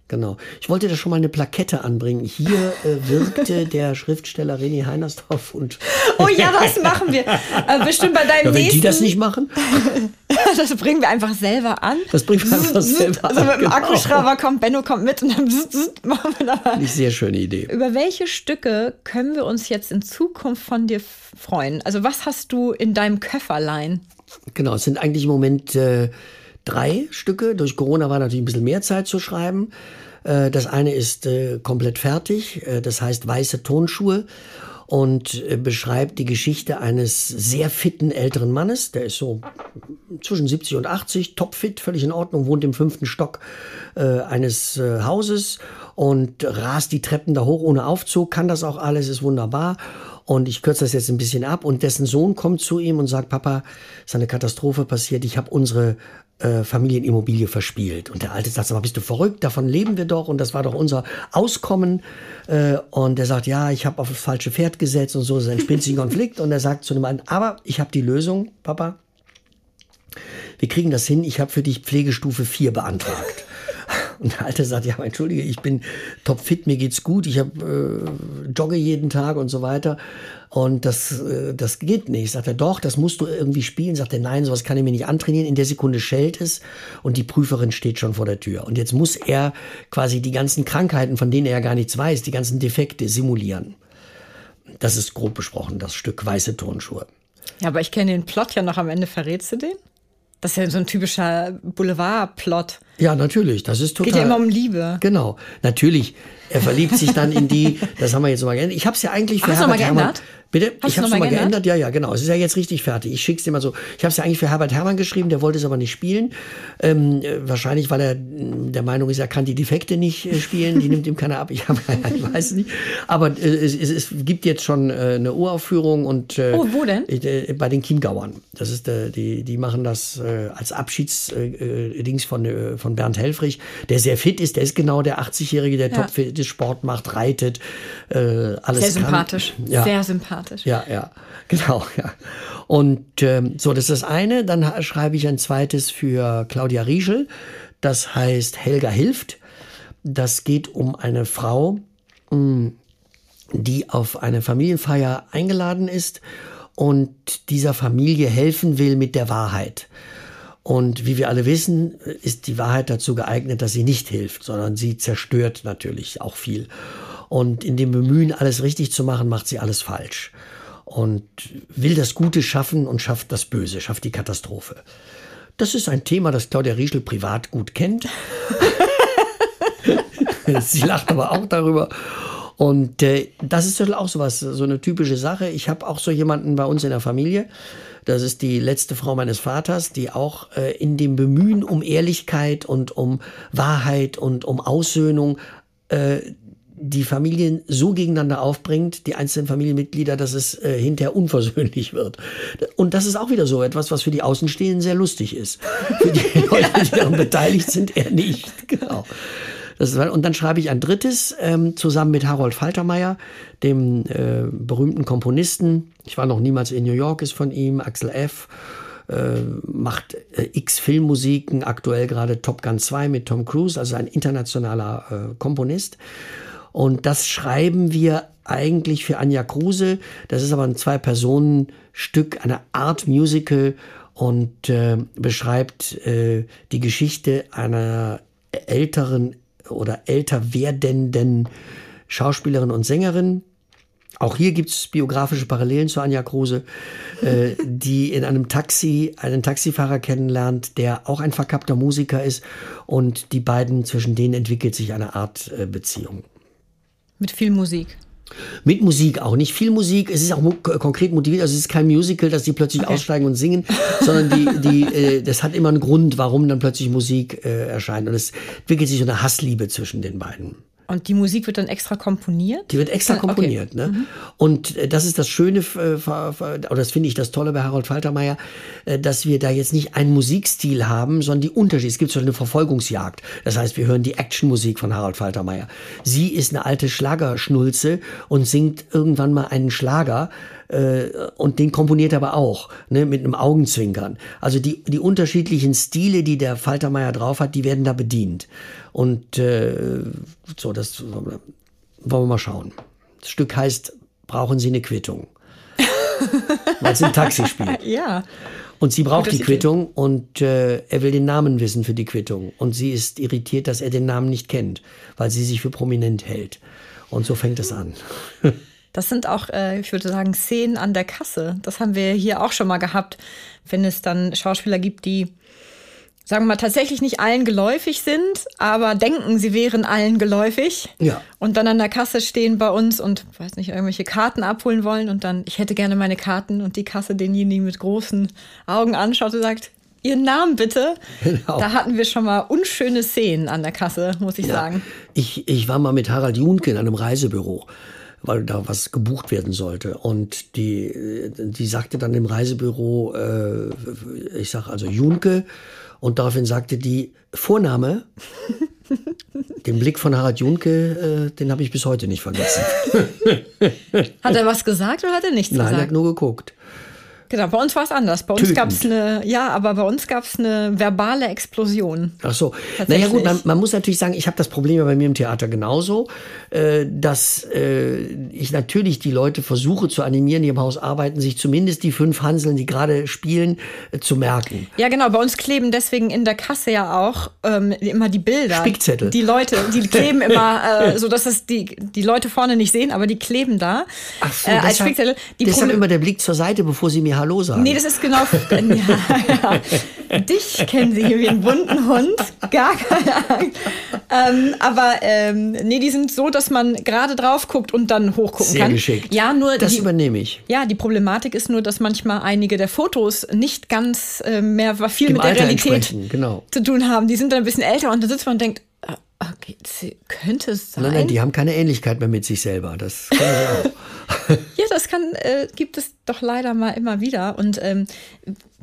Genau. Ich wollte da schon mal eine Plakette anbringen. Hier äh, wirkte [LAUGHS] der Schriftsteller René Heinersdorf und Oh ja, das machen wir. [LAUGHS] Äh, bestimmt bei deinem ja, wenn nächsten. die das nicht machen, [LAUGHS] das bringen wir einfach selber an. das bringt man einfach selber Also mit dem Genau. Akkuschrauber kommt, Benno kommt mit und dann machen wir da. Nicht sehr schöne Idee. Über welche Stücke können wir uns jetzt in Zukunft von dir freuen? Also was hast du in deinem Köfferlein? Genau, es sind eigentlich im Moment äh, drei Stücke. Durch Corona war natürlich ein bisschen mehr Zeit zu schreiben. Äh, das eine ist äh, komplett fertig, äh, das heißt Weiße Tonschuhe und beschreibt die Geschichte eines sehr fitten älteren Mannes. Der ist so zwischen 70 und 80, topfit, völlig in Ordnung, wohnt im fünften Stock eines Hauses und rast die Treppen da hoch ohne Aufzug, kann das auch alles, ist wunderbar. Und ich kürze das jetzt ein bisschen ab. Und dessen Sohn kommt zu ihm und sagt, Papa, ist eine Katastrophe passiert. Ich habe unsere äh, Familienimmobilie verspielt. Und der Alte sagt, aber bist du verrückt? Davon leben wir doch. Und das war doch unser Auskommen. Äh, und er sagt, ja, ich habe auf das falsche Pferd gesetzt und so. Es entspinnt sich ein [LAUGHS] Konflikt. Und er sagt zu dem einen, aber ich habe die Lösung, Papa. Wir kriegen das hin. Ich habe für dich Pflegestufe 4 beantragt. [LAUGHS] Und der Alte sagt, ja, entschuldige, ich bin topfit, mir geht's gut, ich habe äh, jogge jeden Tag und so weiter. Und das, äh, das geht nicht. Sagt er, doch, das musst du irgendwie spielen. Sagt er, nein, sowas kann ich mir nicht antrainieren. In der Sekunde schellt es und die Prüferin steht schon vor der Tür. Und jetzt muss er quasi die ganzen Krankheiten, von denen er ja gar nichts weiß, die ganzen Defekte simulieren. Das ist grob besprochen, das Stück weiße Turnschuhe. Ja, aber ich kenne den Plot ja noch am Ende. Verrätst du den? Das ist ja so ein typischer Boulevard-Plot. Ja, natürlich, das ist total. Geht ja immer um Liebe. Genau, natürlich. Er verliebt sich dann in die, das haben wir jetzt mal geändert. Ich habe es ja eigentlich für Hast du Herbert Hermann. Bitte? Hast ich habe es noch mal nochmal geändert? geändert. Ja, ja, genau. Es ist ja jetzt richtig fertig. Ich schick's dir mal so. Ich habe es ja eigentlich für Herbert Hermann geschrieben, der wollte es aber nicht spielen. Ähm, äh, wahrscheinlich, weil er mh, der Meinung ist, er kann die Defekte nicht äh, spielen. Die nimmt ihm keiner ab. [LAUGHS] Ich, hab, ich weiß nicht. Aber äh, es, es, es gibt jetzt schon äh, eine Uraufführung und äh, Oh, wo denn? bei den Chiemgauern. Das ist die, die machen das als Abschiedsdings Dings von, von Bernd Helfrich, der sehr fit ist. Der ist genau der 80-Jährige, der Ja. topfit ist, Sport macht, reitet, alles Sehr kann. sympathisch. Ja. Sehr sympathisch. Ja, ja, [LAUGHS] genau, ja. Und ähm, so, das ist das eine. Dann schreibe ich ein zweites für Claudia Rieschel. Das heißt Helga hilft. Das geht um eine Frau, mh, die auf eine Familienfeier eingeladen ist und dieser Familie helfen will mit der Wahrheit. Und wie wir alle wissen, ist die Wahrheit dazu geeignet, dass sie nicht hilft, sondern sie zerstört natürlich auch viel. Und in dem Bemühen, alles richtig zu machen, macht sie alles falsch. Und will das Gute schaffen und schafft das Böse, schafft die Katastrophe. Das ist ein Thema, das Claudia Rieschel privat gut kennt. [LAUGHS] Sie lacht aber auch darüber. Und äh, das ist auch sowas, so eine typische Sache. Ich habe auch so jemanden bei uns in der Familie. Das ist die letzte Frau meines Vaters, die auch äh, in dem Bemühen um Ehrlichkeit und um Wahrheit und um Aussöhnung äh, die Familien so gegeneinander aufbringt, die einzelnen Familienmitglieder, dass es äh, hinterher unversöhnlich wird. Und das ist auch wieder so etwas, was für die Außenstehenden sehr lustig ist. Für die [LAUGHS] Leute, die daran beteiligt sind, eher nicht. Genau. Ist, und dann schreibe ich ein drittes ähm, zusammen mit Harold Faltermeier, dem äh, berühmten Komponisten. Ich war noch niemals in New York, ist von ihm, Axel F. Äh, macht äh, x Filmmusiken, aktuell gerade Top Gun 2 mit Tom Cruise, also ein internationaler äh, Komponist. Und das schreiben wir eigentlich für Anja Kruse. Das ist aber ein Zwei-Personen-Stück, eine Art Musical und äh, beschreibt äh, die Geschichte einer älteren oder älter werdenden Schauspielerin und Sängerin. Auch hier gibt es biografische Parallelen zu Anja Kruse, äh, [LAUGHS] die in einem Taxi einen Taxifahrer kennenlernt, der auch ein verkappter Musiker ist. Und die beiden, zwischen denen entwickelt sich eine Art äh, Beziehung. Mit viel Musik. Mit Musik auch. Nicht viel Musik. Es ist auch konkret motiviert. Also es ist kein Musical, dass die plötzlich Okay. aussteigen und singen, [LAUGHS] sondern die, die, äh, das hat immer einen Grund, warum dann plötzlich Musik äh, erscheint. Und es entwickelt sich so eine Hassliebe zwischen den beiden. Und die Musik wird dann extra komponiert? Die wird extra Okay. komponiert. Ne? Und äh, das ist das Schöne, äh, oder das finde ich das Tolle bei Harold Faltermeier, äh, dass wir da jetzt nicht einen Musikstil haben, sondern die Unterschiede. Es gibt so eine Verfolgungsjagd. Das heißt, wir hören die Actionmusik von Harold Faltermeier. Sie ist eine alte Schlagerschnulze und singt irgendwann mal einen Schlager. Äh, und den komponiert er aber auch, ne, mit einem Augenzwinkern. Also die, die unterschiedlichen Stile, die der Faltermeier drauf hat, die werden da bedient. Und äh, so, das wollen wir mal schauen. Das Stück heißt, brauchen Sie eine Quittung? [LAUGHS] Weil es im Taxi spielt. Ja. Und sie braucht die. Quittung und äh, er will den Namen wissen für die Quittung. Und sie ist irritiert, dass er den Namen nicht kennt, weil sie sich für prominent hält. Und so fängt es an. [LAUGHS] Das sind auch, äh, ich würde sagen, Szenen an der Kasse. Das haben wir hier auch schon mal gehabt, wenn es dann Schauspieler gibt, die, sagen wir mal, tatsächlich nicht allen geläufig sind, aber denken, sie wären allen geläufig. Ja. Und dann an der Kasse stehen bei uns und, weiß nicht, irgendwelche Karten abholen wollen und dann, ich hätte gerne meine Karten und die Kasse denjenigen mit großen Augen anschaut und sagt, Ihren Namen bitte. Genau. Da hatten wir schon mal unschöne Szenen an der Kasse, muss ich sagen. Ich, ich war mal mit Harald Junke in einem Reisebüro, weil da was gebucht werden sollte. Und die, die sagte dann im Reisebüro, äh, ich sag also Junke, und daraufhin sagte die Vorname. [LAUGHS] Den Blick von Harald Junke, äh, den habe ich bis heute nicht vergessen. [LAUGHS] Hat er was gesagt oder hat er nichts Nein, er gesagt? hat nur geguckt. Genau, bei uns war es anders. Bei uns gab es eine, ja, aber bei uns gab es eine verbale Explosion. Ach so. Naja gut, man, man muss natürlich sagen, ich habe das Problem ja bei mir im Theater genauso, äh, dass äh, ich natürlich die Leute versuche zu animieren, die im Haus arbeiten, sich zumindest die fünf Hanseln, die gerade spielen, äh, zu merken. Ja, genau. Bei uns kleben deswegen in der Kasse ja auch ähm, immer die Bilder. Spickzettel. Die Leute, die [LAUGHS] kleben immer, äh, so dass es die, die Leute vorne nicht sehen, aber die kleben da Ach so, äh, als deshalb, Spickzettel. Die deshalb Problem- immer der Blick zur Seite, bevor sie mir Hallo sagen. Nee, das ist genau. [LAUGHS] ja, ja. Dich kennen sie hier wie einen bunten Hund. Gar keine Angst. [LAUGHS] Ähm, aber ähm, nee, die sind so, dass man gerade drauf guckt und dann hochgucken Sehr kann. geschickt. Ja, nur das die, übernehme ich. Ja, die Problematik ist nur, dass manchmal einige der Fotos nicht ganz äh, mehr viel Dem mit der Alter Realität genau. zu tun haben. Die sind dann ein bisschen älter und da sitzt man und denkt, ah, okay, sie- könnte es sein? Nein, nein, die haben keine Ähnlichkeit mehr mit sich selber. Das kann ich [LAUGHS] auch. Ja, das kann, äh, gibt es doch leider mal immer wieder. Und ähm,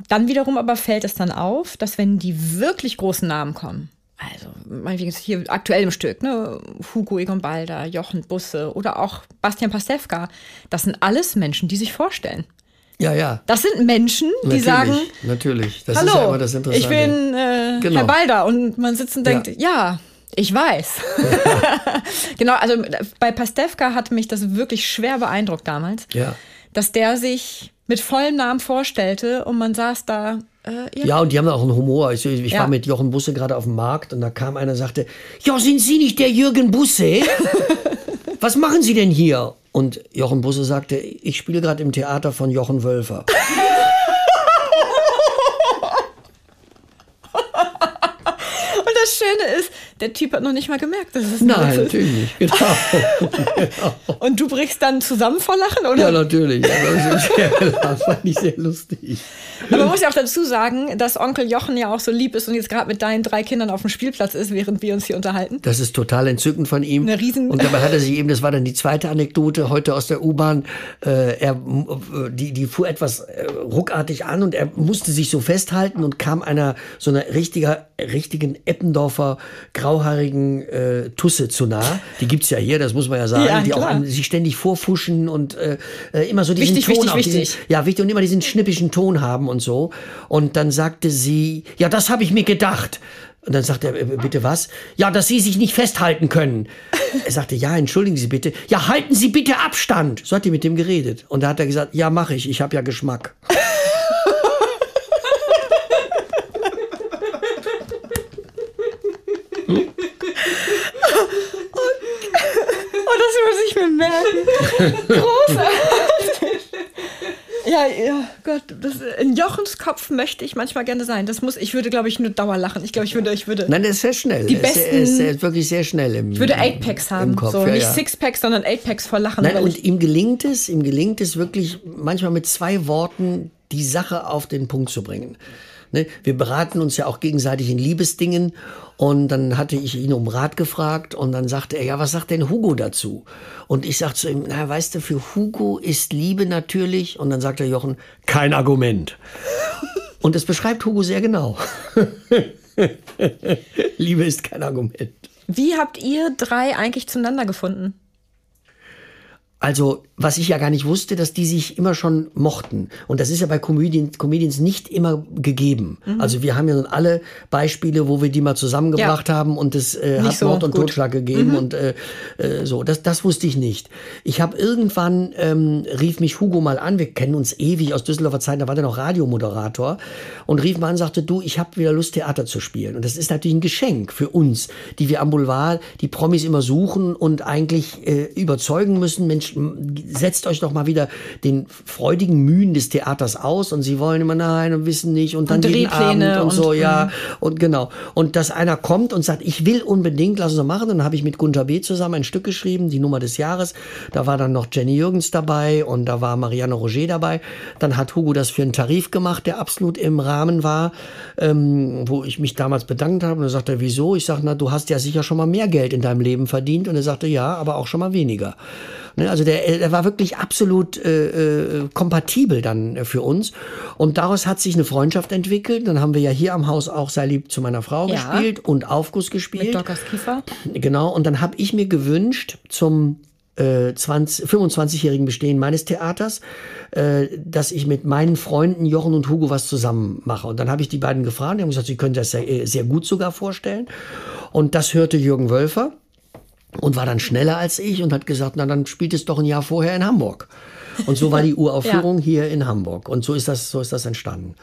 dann wiederum aber fällt es dann auf, dass wenn die wirklich großen Namen kommen, also meinetwegen hier aktuell im Stück, ne, Hugo Egon Balder, Jochen Busse oder auch Bastian Pastewka, das sind alles Menschen, die sich vorstellen. Ja, ja. Das sind Menschen, die natürlich, sagen, natürlich. Das ist ja Hallo, immer das Interessante. ich bin äh, Genau. Herr Balder und man sitzt und denkt, ja, ich weiß. [LAUGHS] genau, also bei Pastewka hat mich das wirklich schwer beeindruckt damals, Ja. dass der sich mit vollem Namen vorstellte und man saß da, äh, ja, Ja, und die haben auch einen Humor. Ich, ich Ja. war mit Jochen Busse gerade auf dem Markt und da kam einer und sagte, ja, sind Sie nicht der Jürgen Busse? [LAUGHS] Was machen Sie denn hier? Und Jochen Busse sagte, ich spiele gerade im Theater von Jochen Wölfer. [LAUGHS] Und das Schöne ist, der Typ hat noch nicht mal gemerkt, dass es ein Nein, natürlich nicht. Genau. [LAUGHS] Und du brichst dann zusammen vor Lachen, oder? Ja, natürlich. [LAUGHS] Das, fand ich sehr lustig. Aber man muss ja auch dazu sagen, dass Onkel Jochen ja auch so lieb ist und jetzt gerade mit deinen drei Kindern auf dem Spielplatz ist, während wir uns hier unterhalten. Das ist total entzückend von ihm. Eine Riesen- Und dabei hat er sich eben, das war dann die zweite Anekdote heute aus der U-Bahn, äh, er, äh, die, die fuhr etwas äh, ruckartig an und er musste sich so festhalten und kam einer so einer richtiger, richtigen Eppendorfer grauhaarigen äh, Tusse zu nah. Die gibt's ja hier, das muss man ja sagen, Ja, die auch klar. an, sich ständig vorfuschen und äh, äh, immer so diesen Wichtig, Ton wichtig, auch, diesen, wichtig. ja, wichtig und immer diesen schnippischen Ton haben und so. Und dann sagte sie, ja, das habe ich mir gedacht. Und dann sagte er, äh, bitte was? Ja, dass Sie sich nicht festhalten können. Er sagte, ja, entschuldigen Sie bitte. Ja, halten Sie bitte Abstand. So hat die mit dem geredet. Und da hat er gesagt, ja, mache ich, ich habe ja Geschmack. Oh, das muss ich mir merken. Großartig. Ja, ja, Gott, das, in Jochens Kopf möchte ich manchmal gerne sein. Das muss, ich würde, glaube ich, nur Dauer lachen. Ich glaube, ich würde, ich würde, Nein, er ist sehr schnell. Die ist, er, ist, besten- er ist wirklich sehr schnell im ich würde Eightpacks haben. Kopf, so, ja, nicht ja. Sixpacks, sondern Eightpacks vor Lachen. Nein, und ihm gelingt es, ihm gelingt es wirklich manchmal mit zwei Worten die Sache auf den Punkt zu bringen. Ne? Wir beraten uns ja auch gegenseitig in Liebesdingen. Und dann hatte ich ihn um Rat gefragt und dann sagte er, ja, was sagt denn Hugo dazu? Und ich sagte zu ihm, na, weißt du, für Hugo ist Liebe natürlich. Und dann sagte Jochen, kein Argument. Und das beschreibt Hugo sehr genau. [LAUGHS] Liebe ist kein Argument. Wie habt ihr drei eigentlich zueinander gefunden? Also, was ich ja gar nicht wusste, dass die sich immer schon mochten. Und das ist ja bei Comedian, Comedians nicht immer gegeben. Mhm. Also, wir haben ja nun alle Beispiele, wo wir die mal zusammengebracht ja. haben und es äh, hat so Mord und gut. Totschlag gegeben mhm. und äh, äh, so. Das, das wusste ich nicht. Ich habe irgendwann, ähm, rief mich Hugo mal an, wir kennen uns ewig aus Düsseldorfer Zeiten, da war der noch Radiomoderator und rief mal an und sagte, du, ich habe wieder Lust, Theater zu spielen. Und das ist natürlich ein Geschenk für uns, die wir am Boulevard die Promis immer suchen und eigentlich äh, überzeugen müssen, Mensch, setzt euch doch mal wieder den freudigen Mühen des Theaters aus und sie wollen immer nein und wissen nicht und dann und jeden Abend und, und so, ja, mhm. und genau. Und dass einer kommt und sagt, ich will unbedingt, lass uns machen, dann habe ich mit Gunter B. zusammen ein Stück geschrieben, die Nummer des Jahres. Da war dann noch Jenny Jürgens dabei und da war Marianne Roger dabei. Dann hat Hugo das für einen Tarif gemacht, der absolut im Rahmen war, ähm, wo ich mich damals bedankt habe. Und er sagte, wieso? Ich sage, na, du hast ja sicher schon mal mehr Geld in deinem Leben verdient. Und er sagte, ja, aber auch schon mal weniger. Ne, also der, der war wirklich absolut äh, äh, kompatibel dann für uns. Und daraus hat sich eine Freundschaft entwickelt. Dann haben wir ja hier am Haus auch Sei lieb zu meiner Frau ja. gespielt und Aufguss gespielt. Mit Dockers Kiefer. Genau. Und dann habe ich mir gewünscht zum äh, 20, 25-jährigen Bestehen meines Theaters, äh, dass ich mit meinen Freunden Jochen und Hugo was zusammen mache. Und dann habe ich die beiden gefragt, die haben gesagt, sie können das sehr, sehr gut sogar vorstellen. Und das hörte Jürgen Wölfer und war dann schneller als ich und hat gesagt, na dann spielt es doch ein Jahr vorher in Hamburg. Und so war die [LAUGHS] Uraufführung ja. hier in Hamburg. Und so ist das, so ist das entstanden.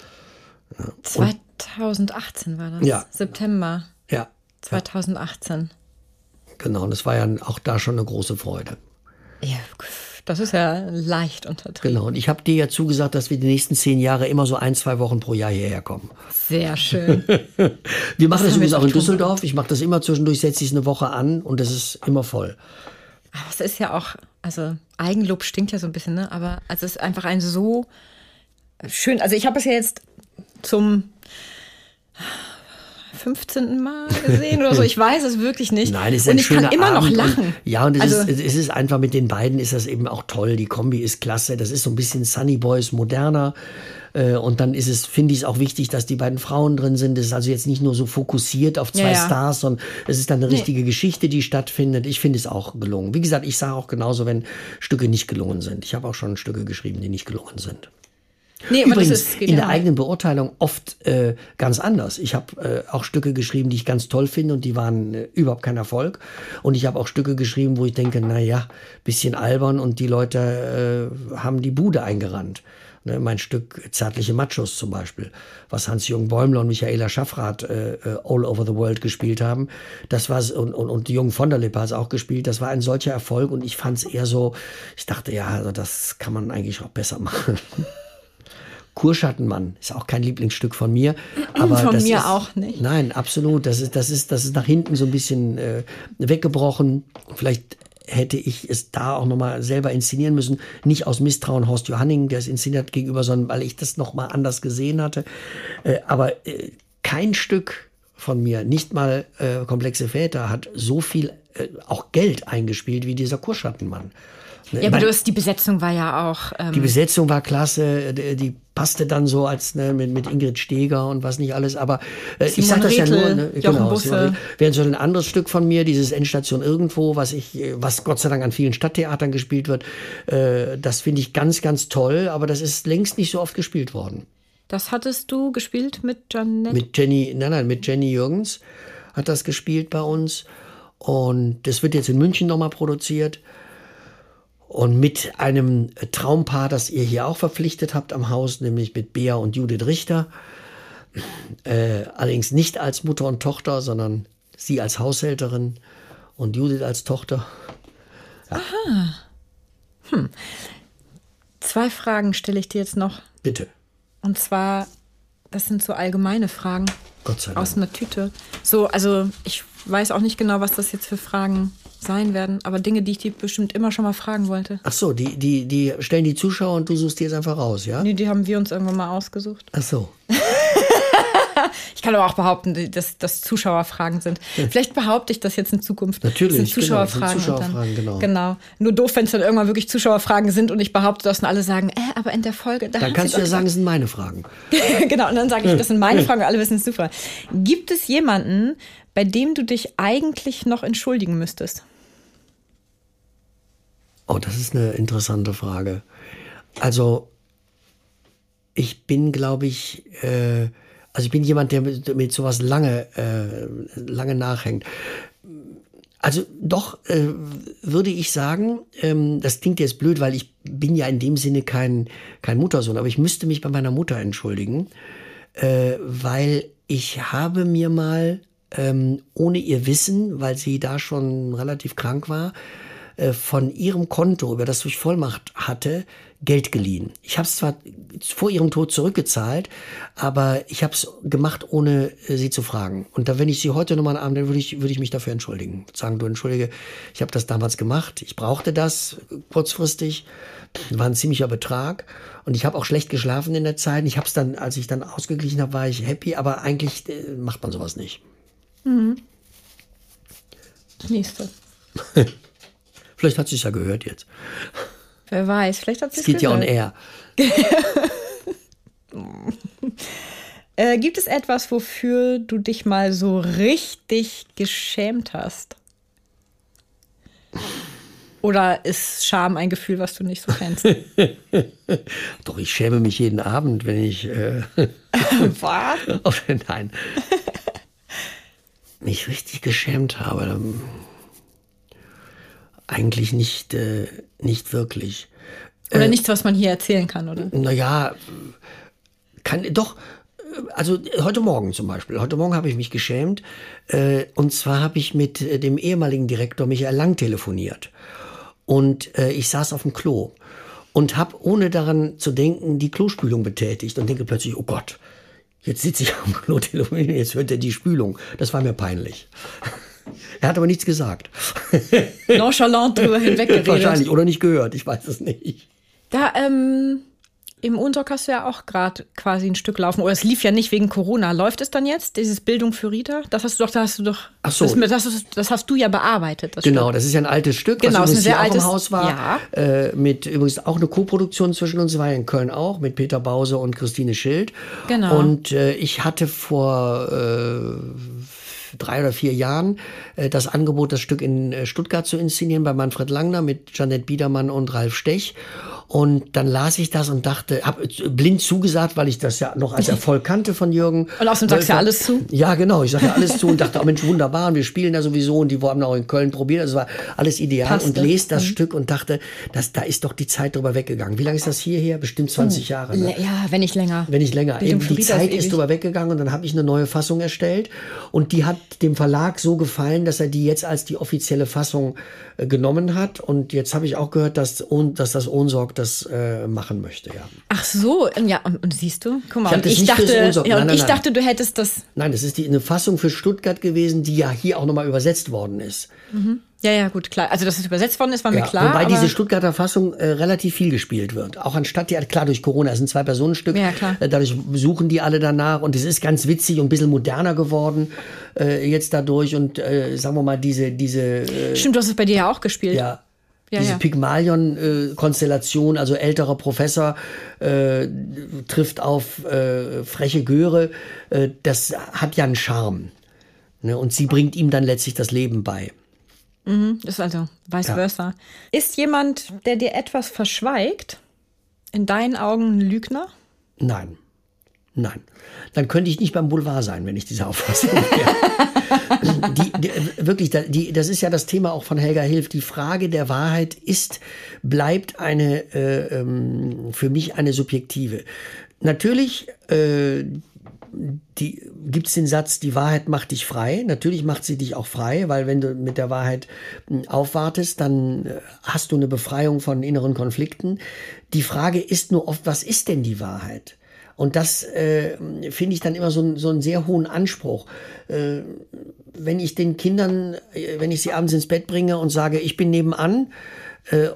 Ja. 2018 war das. Ja. September. Ja. 2018. Genau, und es war ja auch da schon eine große Freude. Ja, das ist ja leicht untertrieben. Genau, und ich habe dir ja zugesagt, dass wir die nächsten zehn Jahre immer so ein, zwei Wochen pro Jahr hierher kommen. Sehr schön. [LAUGHS] wir machen das, das übrigens auch in Düsseldorf. Ich mache das immer zwischendurch, setze ich es eine Woche an und es ist immer voll. Aber es ist ja auch, also Eigenlob stinkt ja so ein bisschen, ne? aber also es ist einfach ein so schön, also ich habe es ja jetzt zum 15. Mal gesehen oder so. Ich weiß es wirklich nicht. [LAUGHS] Nein, es ist und ein ich kann immer Abend noch lachen. Und, ja, und es, also, ist, es ist einfach mit den beiden ist das eben auch toll. Die Kombi ist klasse. Das ist so ein bisschen Sunny Boys moderner. Äh, und dann ist es, finde ich es auch wichtig, dass die beiden Frauen drin sind. Es ist also jetzt nicht nur so fokussiert auf zwei ja, ja. Stars, sondern es ist dann eine richtige nee. Geschichte, die stattfindet. Ich finde es auch gelungen. Wie gesagt, ich sage auch genauso, wenn Stücke nicht gelungen sind. Ich habe auch schon Stücke geschrieben, die nicht gelungen sind. Nee, Übrigens, ist, in der eigenen Beurteilung oft äh, ganz anders. Ich habe äh, auch Stücke geschrieben, die ich ganz toll finde und die waren äh, überhaupt kein Erfolg. Und ich habe auch Stücke geschrieben, wo ich denke, na ja, bisschen albern und die Leute äh, haben die Bude eingerannt. Ne, mein Stück Zärtliche Machos zum Beispiel, was Hans-Jürgen Bäumler und Michaela Schaffrath äh, äh, All Over the World gespielt haben. Das war und, und, und die Jungen von der Lippe hat es auch gespielt. Das war ein solcher Erfolg und ich fand es eher so, ich dachte, ja, also das kann man eigentlich auch besser [LAUGHS] machen. Kurschattenmann ist auch kein Lieblingsstück von mir. Aber von das mir ist, auch nicht. Nein, absolut. Das ist, das ist, das ist nach hinten so ein bisschen äh, weggebrochen. Vielleicht hätte ich es da auch nochmal selber inszenieren müssen. Nicht aus Misstrauen Horst Johanning, der es inszeniert hat, gegenüber, sondern weil ich das nochmal anders gesehen hatte. Äh, aber äh, kein Stück von mir, nicht mal äh, komplexe Väter, hat so viel äh, auch Geld eingespielt wie dieser Kurschattenmann. Ja, aber du hast, die Besetzung war ja auch. Ähm die Besetzung war klasse, die, die, passte dann so als ne, mit, mit Ingrid Steger und was nicht alles. Aber äh, ich sage das ja nur, ne, genau, während so ein anderes Stück von mir, dieses Endstation irgendwo, was ich, was Gott sei Dank an vielen Stadttheatern gespielt wird, äh, das finde ich ganz, ganz toll. Aber das ist längst nicht so oft gespielt worden. Das hattest du gespielt mit Janet? Mit Jenny, nein, nein, mit Jenny Jürgens hat das gespielt bei uns. Und das wird jetzt in München nochmal produziert. Und mit einem Traumpaar, das ihr hier auch verpflichtet habt am Haus, nämlich mit Bea und Judith Richter. Äh, allerdings nicht als Mutter und Tochter, sondern sie als Haushälterin und Judith als Tochter. Ja. Aha. Hm. Zwei Fragen stelle ich dir jetzt noch. Bitte. Und zwar, das sind so allgemeine Fragen. Gott sei Dank. Aus einer Tüte. So, also ich weiß auch nicht genau, was das jetzt für Fragen sein werden, aber Dinge, die ich dir bestimmt immer schon mal fragen wollte. Ach so, die, die, die stellen die Zuschauer und du suchst die jetzt einfach raus, ja? Nee, die haben wir uns irgendwann mal ausgesucht. Ach so. [LAUGHS] ich kann aber auch behaupten, dass das Zuschauerfragen sind. Vielleicht behaupte ich das jetzt in Zukunft. Natürlich, das sind Zuschauerfragen. Genau, sind Zuschauerfragen dann, genau. genau. Nur doof, wenn es dann irgendwann wirklich Zuschauerfragen sind und ich behaupte das und alle sagen, äh, aber in der Folge. Da dann kannst du ja sagen, es sind meine Fragen. [LAUGHS] genau, und dann sage ich, das sind meine Fragen, alle wissen es super. Gibt es jemanden, bei dem du dich eigentlich noch entschuldigen müsstest? Oh, das ist eine interessante Frage. Also, ich bin, glaube ich, äh, also ich bin jemand, der mit, mit sowas lange, äh, lange nachhängt. Also doch äh, würde ich sagen, ähm, das klingt jetzt blöd, weil ich bin ja in dem Sinne kein, kein Muttersohn, aber ich müsste mich bei meiner Mutter entschuldigen, äh, weil ich habe mir mal ähm, ohne ihr Wissen, weil sie da schon relativ krank war, äh, von ihrem Konto, über das ich Vollmacht hatte, Geld geliehen. Ich habe es zwar vor ihrem Tod zurückgezahlt, aber ich habe es gemacht, ohne äh, sie zu fragen. Und da, wenn ich sie heute nochmal dann würde ich, würde ich mich dafür entschuldigen. Sagen, du entschuldige, ich habe das damals gemacht, ich brauchte das kurzfristig, war ein ziemlicher Betrag und ich habe auch schlecht geschlafen in der Zeit. Ich habe es dann, als ich dann ausgeglichen habe, war ich happy, aber eigentlich äh, macht man sowas nicht. Mhm. Nächste. [LAUGHS] Vielleicht hat sie es ja gehört jetzt. Wer weiß, vielleicht hat sie es geht gehört. ja on air. [LAUGHS] äh, gibt es etwas, wofür du dich mal so richtig geschämt hast? Oder ist Scham ein Gefühl, was du nicht so kennst? [LAUGHS] Doch, ich schäme mich jeden Abend, wenn ich. Äh, Was? Nein. Mich richtig geschämt habe. Eigentlich nicht, äh, nicht wirklich. Oder äh, nichts, was man hier erzählen kann, oder? Naja, kann doch. Also heute Morgen zum Beispiel. Heute Morgen habe ich mich geschämt. Äh, und zwar habe ich mit äh, dem ehemaligen Direktor Michael Lang telefoniert. Und äh, ich saß auf dem Klo und habe, ohne daran zu denken, die Klospülung betätigt und denke plötzlich, oh Gott, jetzt sitze ich [LAUGHS] am Klo telefonieren, jetzt hört er die Spülung. Das war mir peinlich. Er hat aber nichts gesagt. Nonchalant drüber hinweggeredet. [LAUGHS] Wahrscheinlich, oder nicht gehört, ich weiß es nicht. Da, ähm, im Unsorg hast du ja auch gerade quasi ein Stück laufen. Oder es lief ja nicht wegen Corona. Läuft es dann jetzt, dieses Bildung für Rita? Das hast du doch, da hast du doch. Ach so. Das, das, das hast du ja bearbeitet. Das genau, Stück. das ist ja ein altes Stück, genau, was übrigens hier auch altes, im Haus war. Ja. Äh, mit übrigens auch eine Co-Produktion zwischen uns, war ja in Köln auch, mit Peter Bause und Christine Schild. Genau. Und äh, ich hatte vor. Äh, drei oder vier Jahren äh, das Angebot, das Stück in äh, Stuttgart zu inszenieren bei Manfred Langner mit Janette Biedermann und Ralf Stech. Und dann las ich das und dachte, habe blind zugesagt, weil ich das ja noch als [LAUGHS] Erfolg kannte von Jürgen. Und außerdem sagst du ja alles zu? Ja, genau. Ich sage ja alles zu [LAUGHS] und dachte, oh Mensch, wunderbar. Und wir spielen da sowieso und die haben auch in Köln probiert. Also war alles ideal. Passte. Und lese das mhm. Stück und dachte, das, da ist doch die Zeit drüber weggegangen. Wie lange ist das hierher? Bestimmt 20 hm. Jahre. Ne? Ja, wenn nicht länger. Wenn nicht länger. Eben, die Zeit ist drüber weggegangen und dann habe ich eine neue Fassung erstellt. Und die hat dem Verlag so gefallen, dass er die jetzt als die offizielle Fassung äh, genommen hat. Und jetzt habe ich auch gehört, dass, dass das Ohnsorg das äh, machen möchte, ja. Ach so, ja, und, und siehst du? Guck mal, ich, ich dachte, ja, und nein, nein, ich dachte, du hättest das. Nein, das ist die, eine Fassung für Stuttgart gewesen, die ja hier auch nochmal übersetzt worden ist. Mhm. Ja, ja, gut, klar. Also, dass es übersetzt worden ist, war ja, mir klar. Wobei diese Stuttgarter Fassung äh, relativ viel gespielt wird. Auch anstatt die, klar, durch Corona, es sind zwei Personenstück. Ja, klar. Äh, dadurch suchen die alle danach und es ist ganz witzig und ein bisschen moderner geworden äh, jetzt dadurch und äh, sagen wir mal, diese, diese. Äh, Stimmt, du hast es bei dir ja auch gespielt. Ja, ja, diese ja. Pygmalion-Konstellation, also älterer Professor äh, trifft auf äh, freche Göre, äh, das hat ja einen Charme. Ne? Und sie bringt ihm dann letztlich das Leben bei. Mhm, ist also vice ja. versa. Ist jemand, der dir etwas verschweigt, in deinen Augen ein Lügner? Nein. Nein. Dann könnte ich nicht beim Boulevard sein, wenn ich diese Auffassung [LAUGHS] wäre. [LAUGHS] die, die, wirklich, die, das ist ja das Thema auch von Helga Hilf. Die Frage der Wahrheit ist, bleibt eine, äh, ähm, für mich eine subjektive. Natürlich, äh, gibt es den Satz, die Wahrheit macht dich frei. Natürlich macht sie dich auch frei, weil wenn du mit der Wahrheit hm, aufwartest, dann äh, hast du eine Befreiung von inneren Konflikten. Die Frage ist nur oft, was ist denn die Wahrheit? Und das äh, finde ich dann immer so, so einen sehr hohen Anspruch. Äh, wenn ich den Kindern, äh, wenn ich sie abends ins Bett bringe und sage, ich bin nebenan,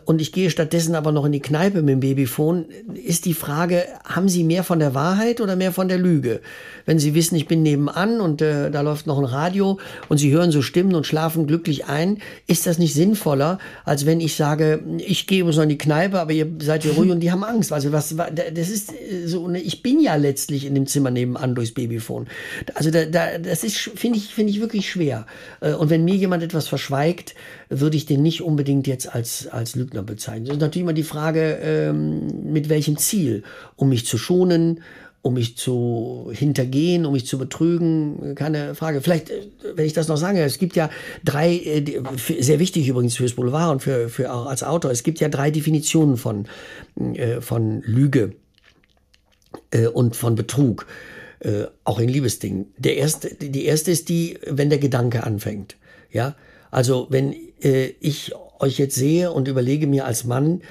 und ich gehe stattdessen aber noch in die Kneipe mit dem Babyphone, ist die Frage, haben Sie mehr von der Wahrheit oder mehr von der Lüge? Wenn Sie wissen, ich bin nebenan und äh, da läuft noch ein Radio und Sie hören so Stimmen und schlafen glücklich ein, ist das nicht sinnvoller, als wenn ich sage, ich gehe uns noch in die Kneipe, aber ihr seid hier ruhig und die haben Angst. Also was, das ist äh, so, ne, ich bin ja letztlich in dem Zimmer nebenan durchs Babyphone. Also da, da, das ist, finde ich, finde ich wirklich schwer. Äh, und wenn mir jemand etwas verschweigt, würde ich den nicht unbedingt jetzt als, als Lügner bezeichnen. Das ist natürlich immer die Frage, ähm, mit welchem Ziel? Um mich zu schonen, um mich zu hintergehen, um mich zu betrügen, keine Frage. Vielleicht, äh, wenn ich das noch sage, es gibt ja drei, äh, sehr wichtig übrigens fürs Boulevard und für, für auch als Autor, es gibt ja drei Definitionen von, äh, von Lüge und von Betrug, auch in Liebesdingen. Der erste, die erste ist die, wenn der Gedanke anfängt. Ja, also wenn ich euch jetzt sehe und überlege mir als Mann,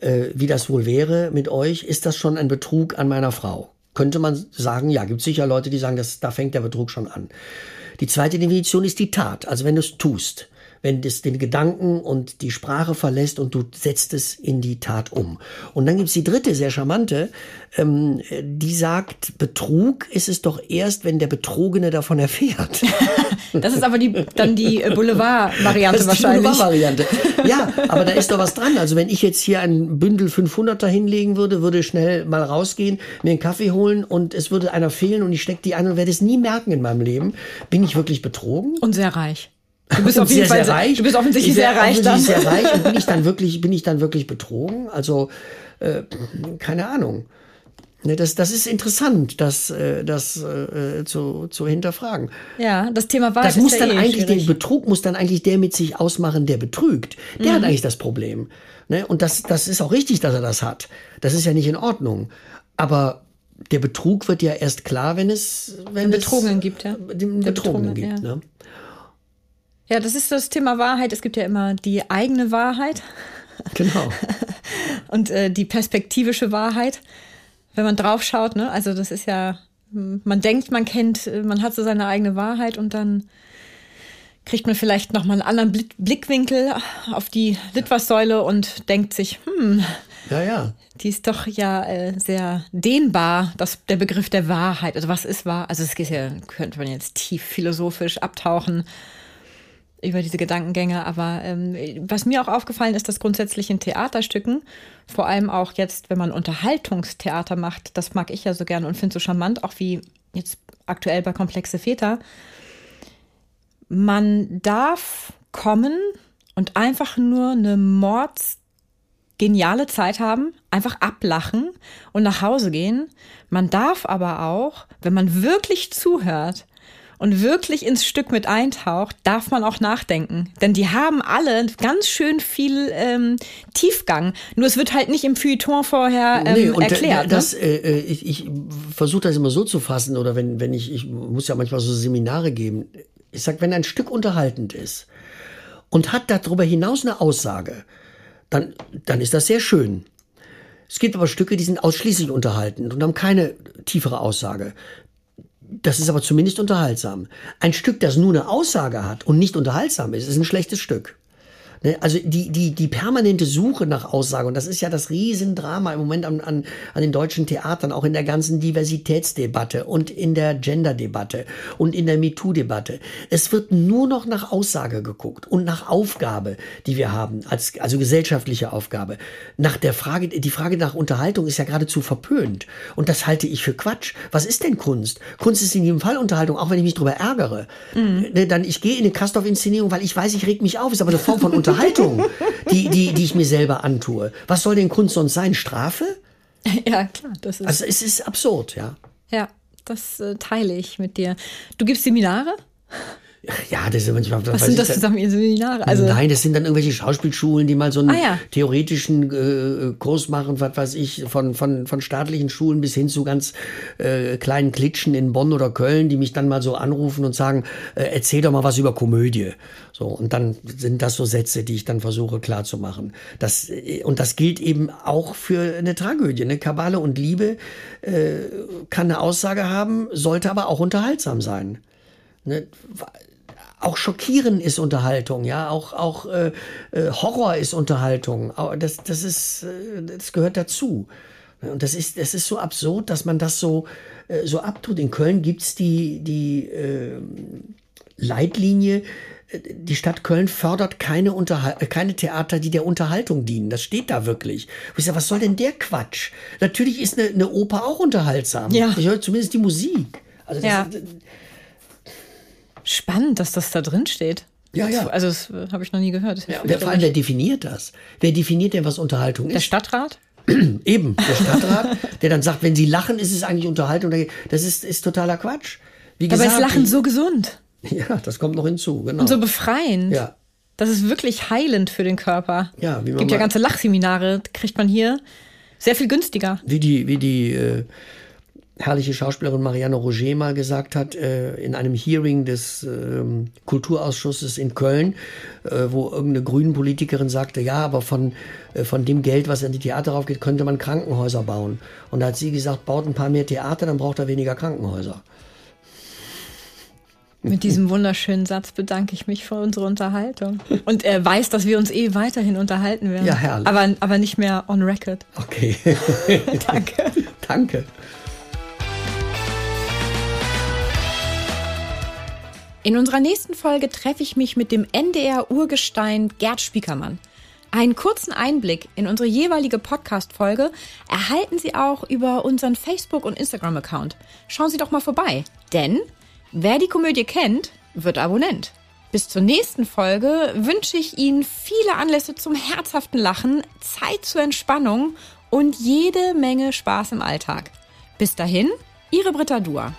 wie das wohl wäre mit euch, ist das schon ein Betrug an meiner Frau? Könnte man sagen, ja, gibt sicher Leute, die sagen, dass, da fängt der Betrug schon an. Die zweite Definition ist die Tat, also wenn du es tust wenn das den Gedanken und die Sprache verlässt und du setzt es in die Tat um. Und dann gibt's die dritte, sehr charmante, ähm, die sagt, Betrug ist es doch erst, wenn der Betrogene davon erfährt. [LAUGHS] das ist aber die, dann die äh, Boulevard-Variante wahrscheinlich. Boulevard-Variante. Ja, aber da ist doch was dran. Also wenn ich jetzt hier ein Bündel 500er hinlegen würde, würde schnell mal rausgehen, mir einen Kaffee holen und es würde einer fehlen und ich stecke die ein und werde es nie merken in meinem Leben. Bin ich wirklich betrogen? Und sehr reich. Du bist auf jeden Fall sehr reich. Du bist offensichtlich sehr reich dann. sehr reich und bin ich dann [LAUGHS] wirklich, bin ich dann wirklich betrogen? Also äh, keine Ahnung. Ne, das, das ist interessant, das, äh, das äh, zu, zu hinterfragen. Ja, das Thema war. Das muss dann eh eigentlich, schwierig. den Betrug muss dann eigentlich der mit sich ausmachen, der betrügt. Der mhm. hat eigentlich das Problem. Ne? Und das, das ist auch richtig, dass er das hat. Das ist ja nicht in Ordnung. Aber der Betrug wird ja erst klar, wenn es, wenn den Betrogenen gibt, ja. Den Betrogenen gibt, ja. ne? Ja, das ist das Thema Wahrheit. Es gibt ja immer die eigene Wahrheit. Genau. [LAUGHS] Und äh, die perspektivische Wahrheit, wenn man drauf schaut, ne? Also das ist ja, man denkt, man kennt, man hat so seine eigene Wahrheit und dann kriegt man vielleicht nochmal einen anderen Blickwinkel auf die Litfaßsäule und denkt sich, hm, ja, ja. Die ist doch ja äh, sehr dehnbar, das, der Begriff der Wahrheit. Also was ist wahr? Also es geht ja, könnte man jetzt tief philosophisch abtauchen über diese Gedankengänge. Aber ähm, was mir auch aufgefallen ist, dass grundsätzlich in Theaterstücken, vor allem auch jetzt, wenn man Unterhaltungstheater macht, das mag ich ja so gerne und finde so charmant, auch wie jetzt aktuell bei Komplexe Väter, man darf kommen und einfach nur eine Mords geniale Zeit haben, einfach ablachen und nach Hause gehen. Man darf aber auch, wenn man wirklich zuhört, und wirklich ins Stück mit eintaucht, darf man auch nachdenken. Denn die haben alle ganz schön viel ähm, Tiefgang. Nur es wird halt nicht im Feuilleton vorher ähm, nee, und erklärt. Das, ne? äh, ich ich versuche das immer so zu fassen, oder wenn, wenn ich, ich muss ja manchmal so Seminare geben. Ich sag, wenn ein Stück unterhaltend ist und hat darüber hinaus eine Aussage, dann, dann ist das sehr schön. Es gibt aber Stücke, die sind ausschließlich unterhaltend und haben keine tiefere Aussage. Das ist aber zumindest unterhaltsam. Ein Stück, das nur eine Aussage hat und nicht unterhaltsam ist, ist ein schlechtes Stück. Ne? Also die, die, die permanente Suche nach Aussage, und das ist ja das Riesendrama im Moment an, an, an den deutschen Theatern, auch in der ganzen Diversitätsdebatte und in der Genderdebatte und in der MeToo-Debatte. Es wird nur noch nach Aussage geguckt und nach Aufgabe, die wir haben, als, also gesellschaftliche Aufgabe. Nach der Frage, die Frage nach Unterhaltung ist ja geradezu verpönt. Und das halte ich für Quatsch. Was ist denn Kunst? Kunst ist in jedem Fall Unterhaltung, auch wenn ich mich darüber ärgere. Mhm. Dann, ich gehe in eine Kastorf-Inszenierung, weil ich weiß, ich reg mich auf, ist aber eine Form von Unterhaltung. Unterhaltung, die, die, die ich mir selber antue. Was soll denn Kunst sonst sein? Strafe? [LAUGHS] Ja, klar. Das ist also es ist absurd, ja. Ja, das äh, teile ich mit dir. Du gibst Seminare? Ja, das ist manchmal. Was sind das zusammen Seminare? Also Nein, das sind dann irgendwelche Schauspielschulen, die mal so einen ah, ja. theoretischen äh, Kurs machen, was weiß ich, von, von, von staatlichen Schulen bis hin zu ganz äh, kleinen Klitschen in Bonn oder Köln, die mich dann mal so anrufen und sagen, äh, erzähl doch mal was über Komödie. So, und dann sind das so Sätze, die ich dann versuche klarzumachen. Das, äh, und das gilt eben auch für eine Tragödie. Ne? Kabale und Liebe äh, kann eine Aussage haben, sollte aber auch unterhaltsam sein. Ne? Auch Schockieren ist Unterhaltung, ja, auch, auch äh, äh, Horror ist Unterhaltung. Das, das, ist, äh, das gehört dazu. Und das ist, das ist so absurd, dass man das so, äh, so abtut. In Köln gibt's die, die äh, Leitlinie, die Stadt Köln fördert keine, Unterhal keine Theater, die der Unterhaltung dienen. Das steht da wirklich. ich sage, was soll denn der Quatsch? Natürlich ist eine, eine Oper auch unterhaltsam. Ja. Ich höre zumindest die Musik. Also das, ja. Spannend, dass das da drin steht. Ja, ja. Also das habe ich noch nie gehört. Ja, wer, vor allem, wer definiert das? Wer definiert denn, was Unterhaltung ist? Der Stadtrat? [CLEARS THROAT] Eben, der Stadtrat, der dann sagt, wenn Sie lachen, ist es eigentlich Unterhaltung. Das ist, ist totaler Quatsch. Wie gesagt, Aber ist Lachen so gesund. Ja, das kommt noch hinzu, genau. Und so befreiend. Ja. Das ist wirklich heilend für den Körper. Ja, wie man gibt ja ganze Lachseminare, kriegt man hier sehr viel günstiger. Wie die, wie die äh, herrliche Schauspielerin Marianne Roger mal gesagt hat, äh, in einem Hearing des äh, Kulturausschusses in Köln, äh, wo irgendeine Grünen-Politikerin sagte, ja, aber von, äh, von dem Geld, was an die Theater raufgeht, könnte man Krankenhäuser bauen. Und da hat sie gesagt, baut ein paar mehr Theater, dann braucht er weniger Krankenhäuser. Mit diesem wunderschönen Satz bedanke ich mich für unsere Unterhaltung. [LAUGHS] Und er weiß, dass wir uns eh weiterhin unterhalten werden. Ja, herrlich. Aber, aber nicht mehr on record. Okay. [LAUGHS] Danke. Danke. In unserer nächsten Folge treffe ich mich mit dem NDR-Urgestein Gerd Spiekermann. Einen kurzen Einblick in unsere jeweilige Podcast-Folge erhalten Sie auch über unseren Facebook- und Instagram-Account. Schauen Sie doch mal vorbei, denn Wer die Komödie kennt, wird Abonnent. Bis zur nächsten Folge wünsche ich Ihnen viele Anlässe zum herzhaften Lachen, Zeit zur Entspannung und jede Menge Spaß im Alltag. Bis dahin, Ihre Britta Dua.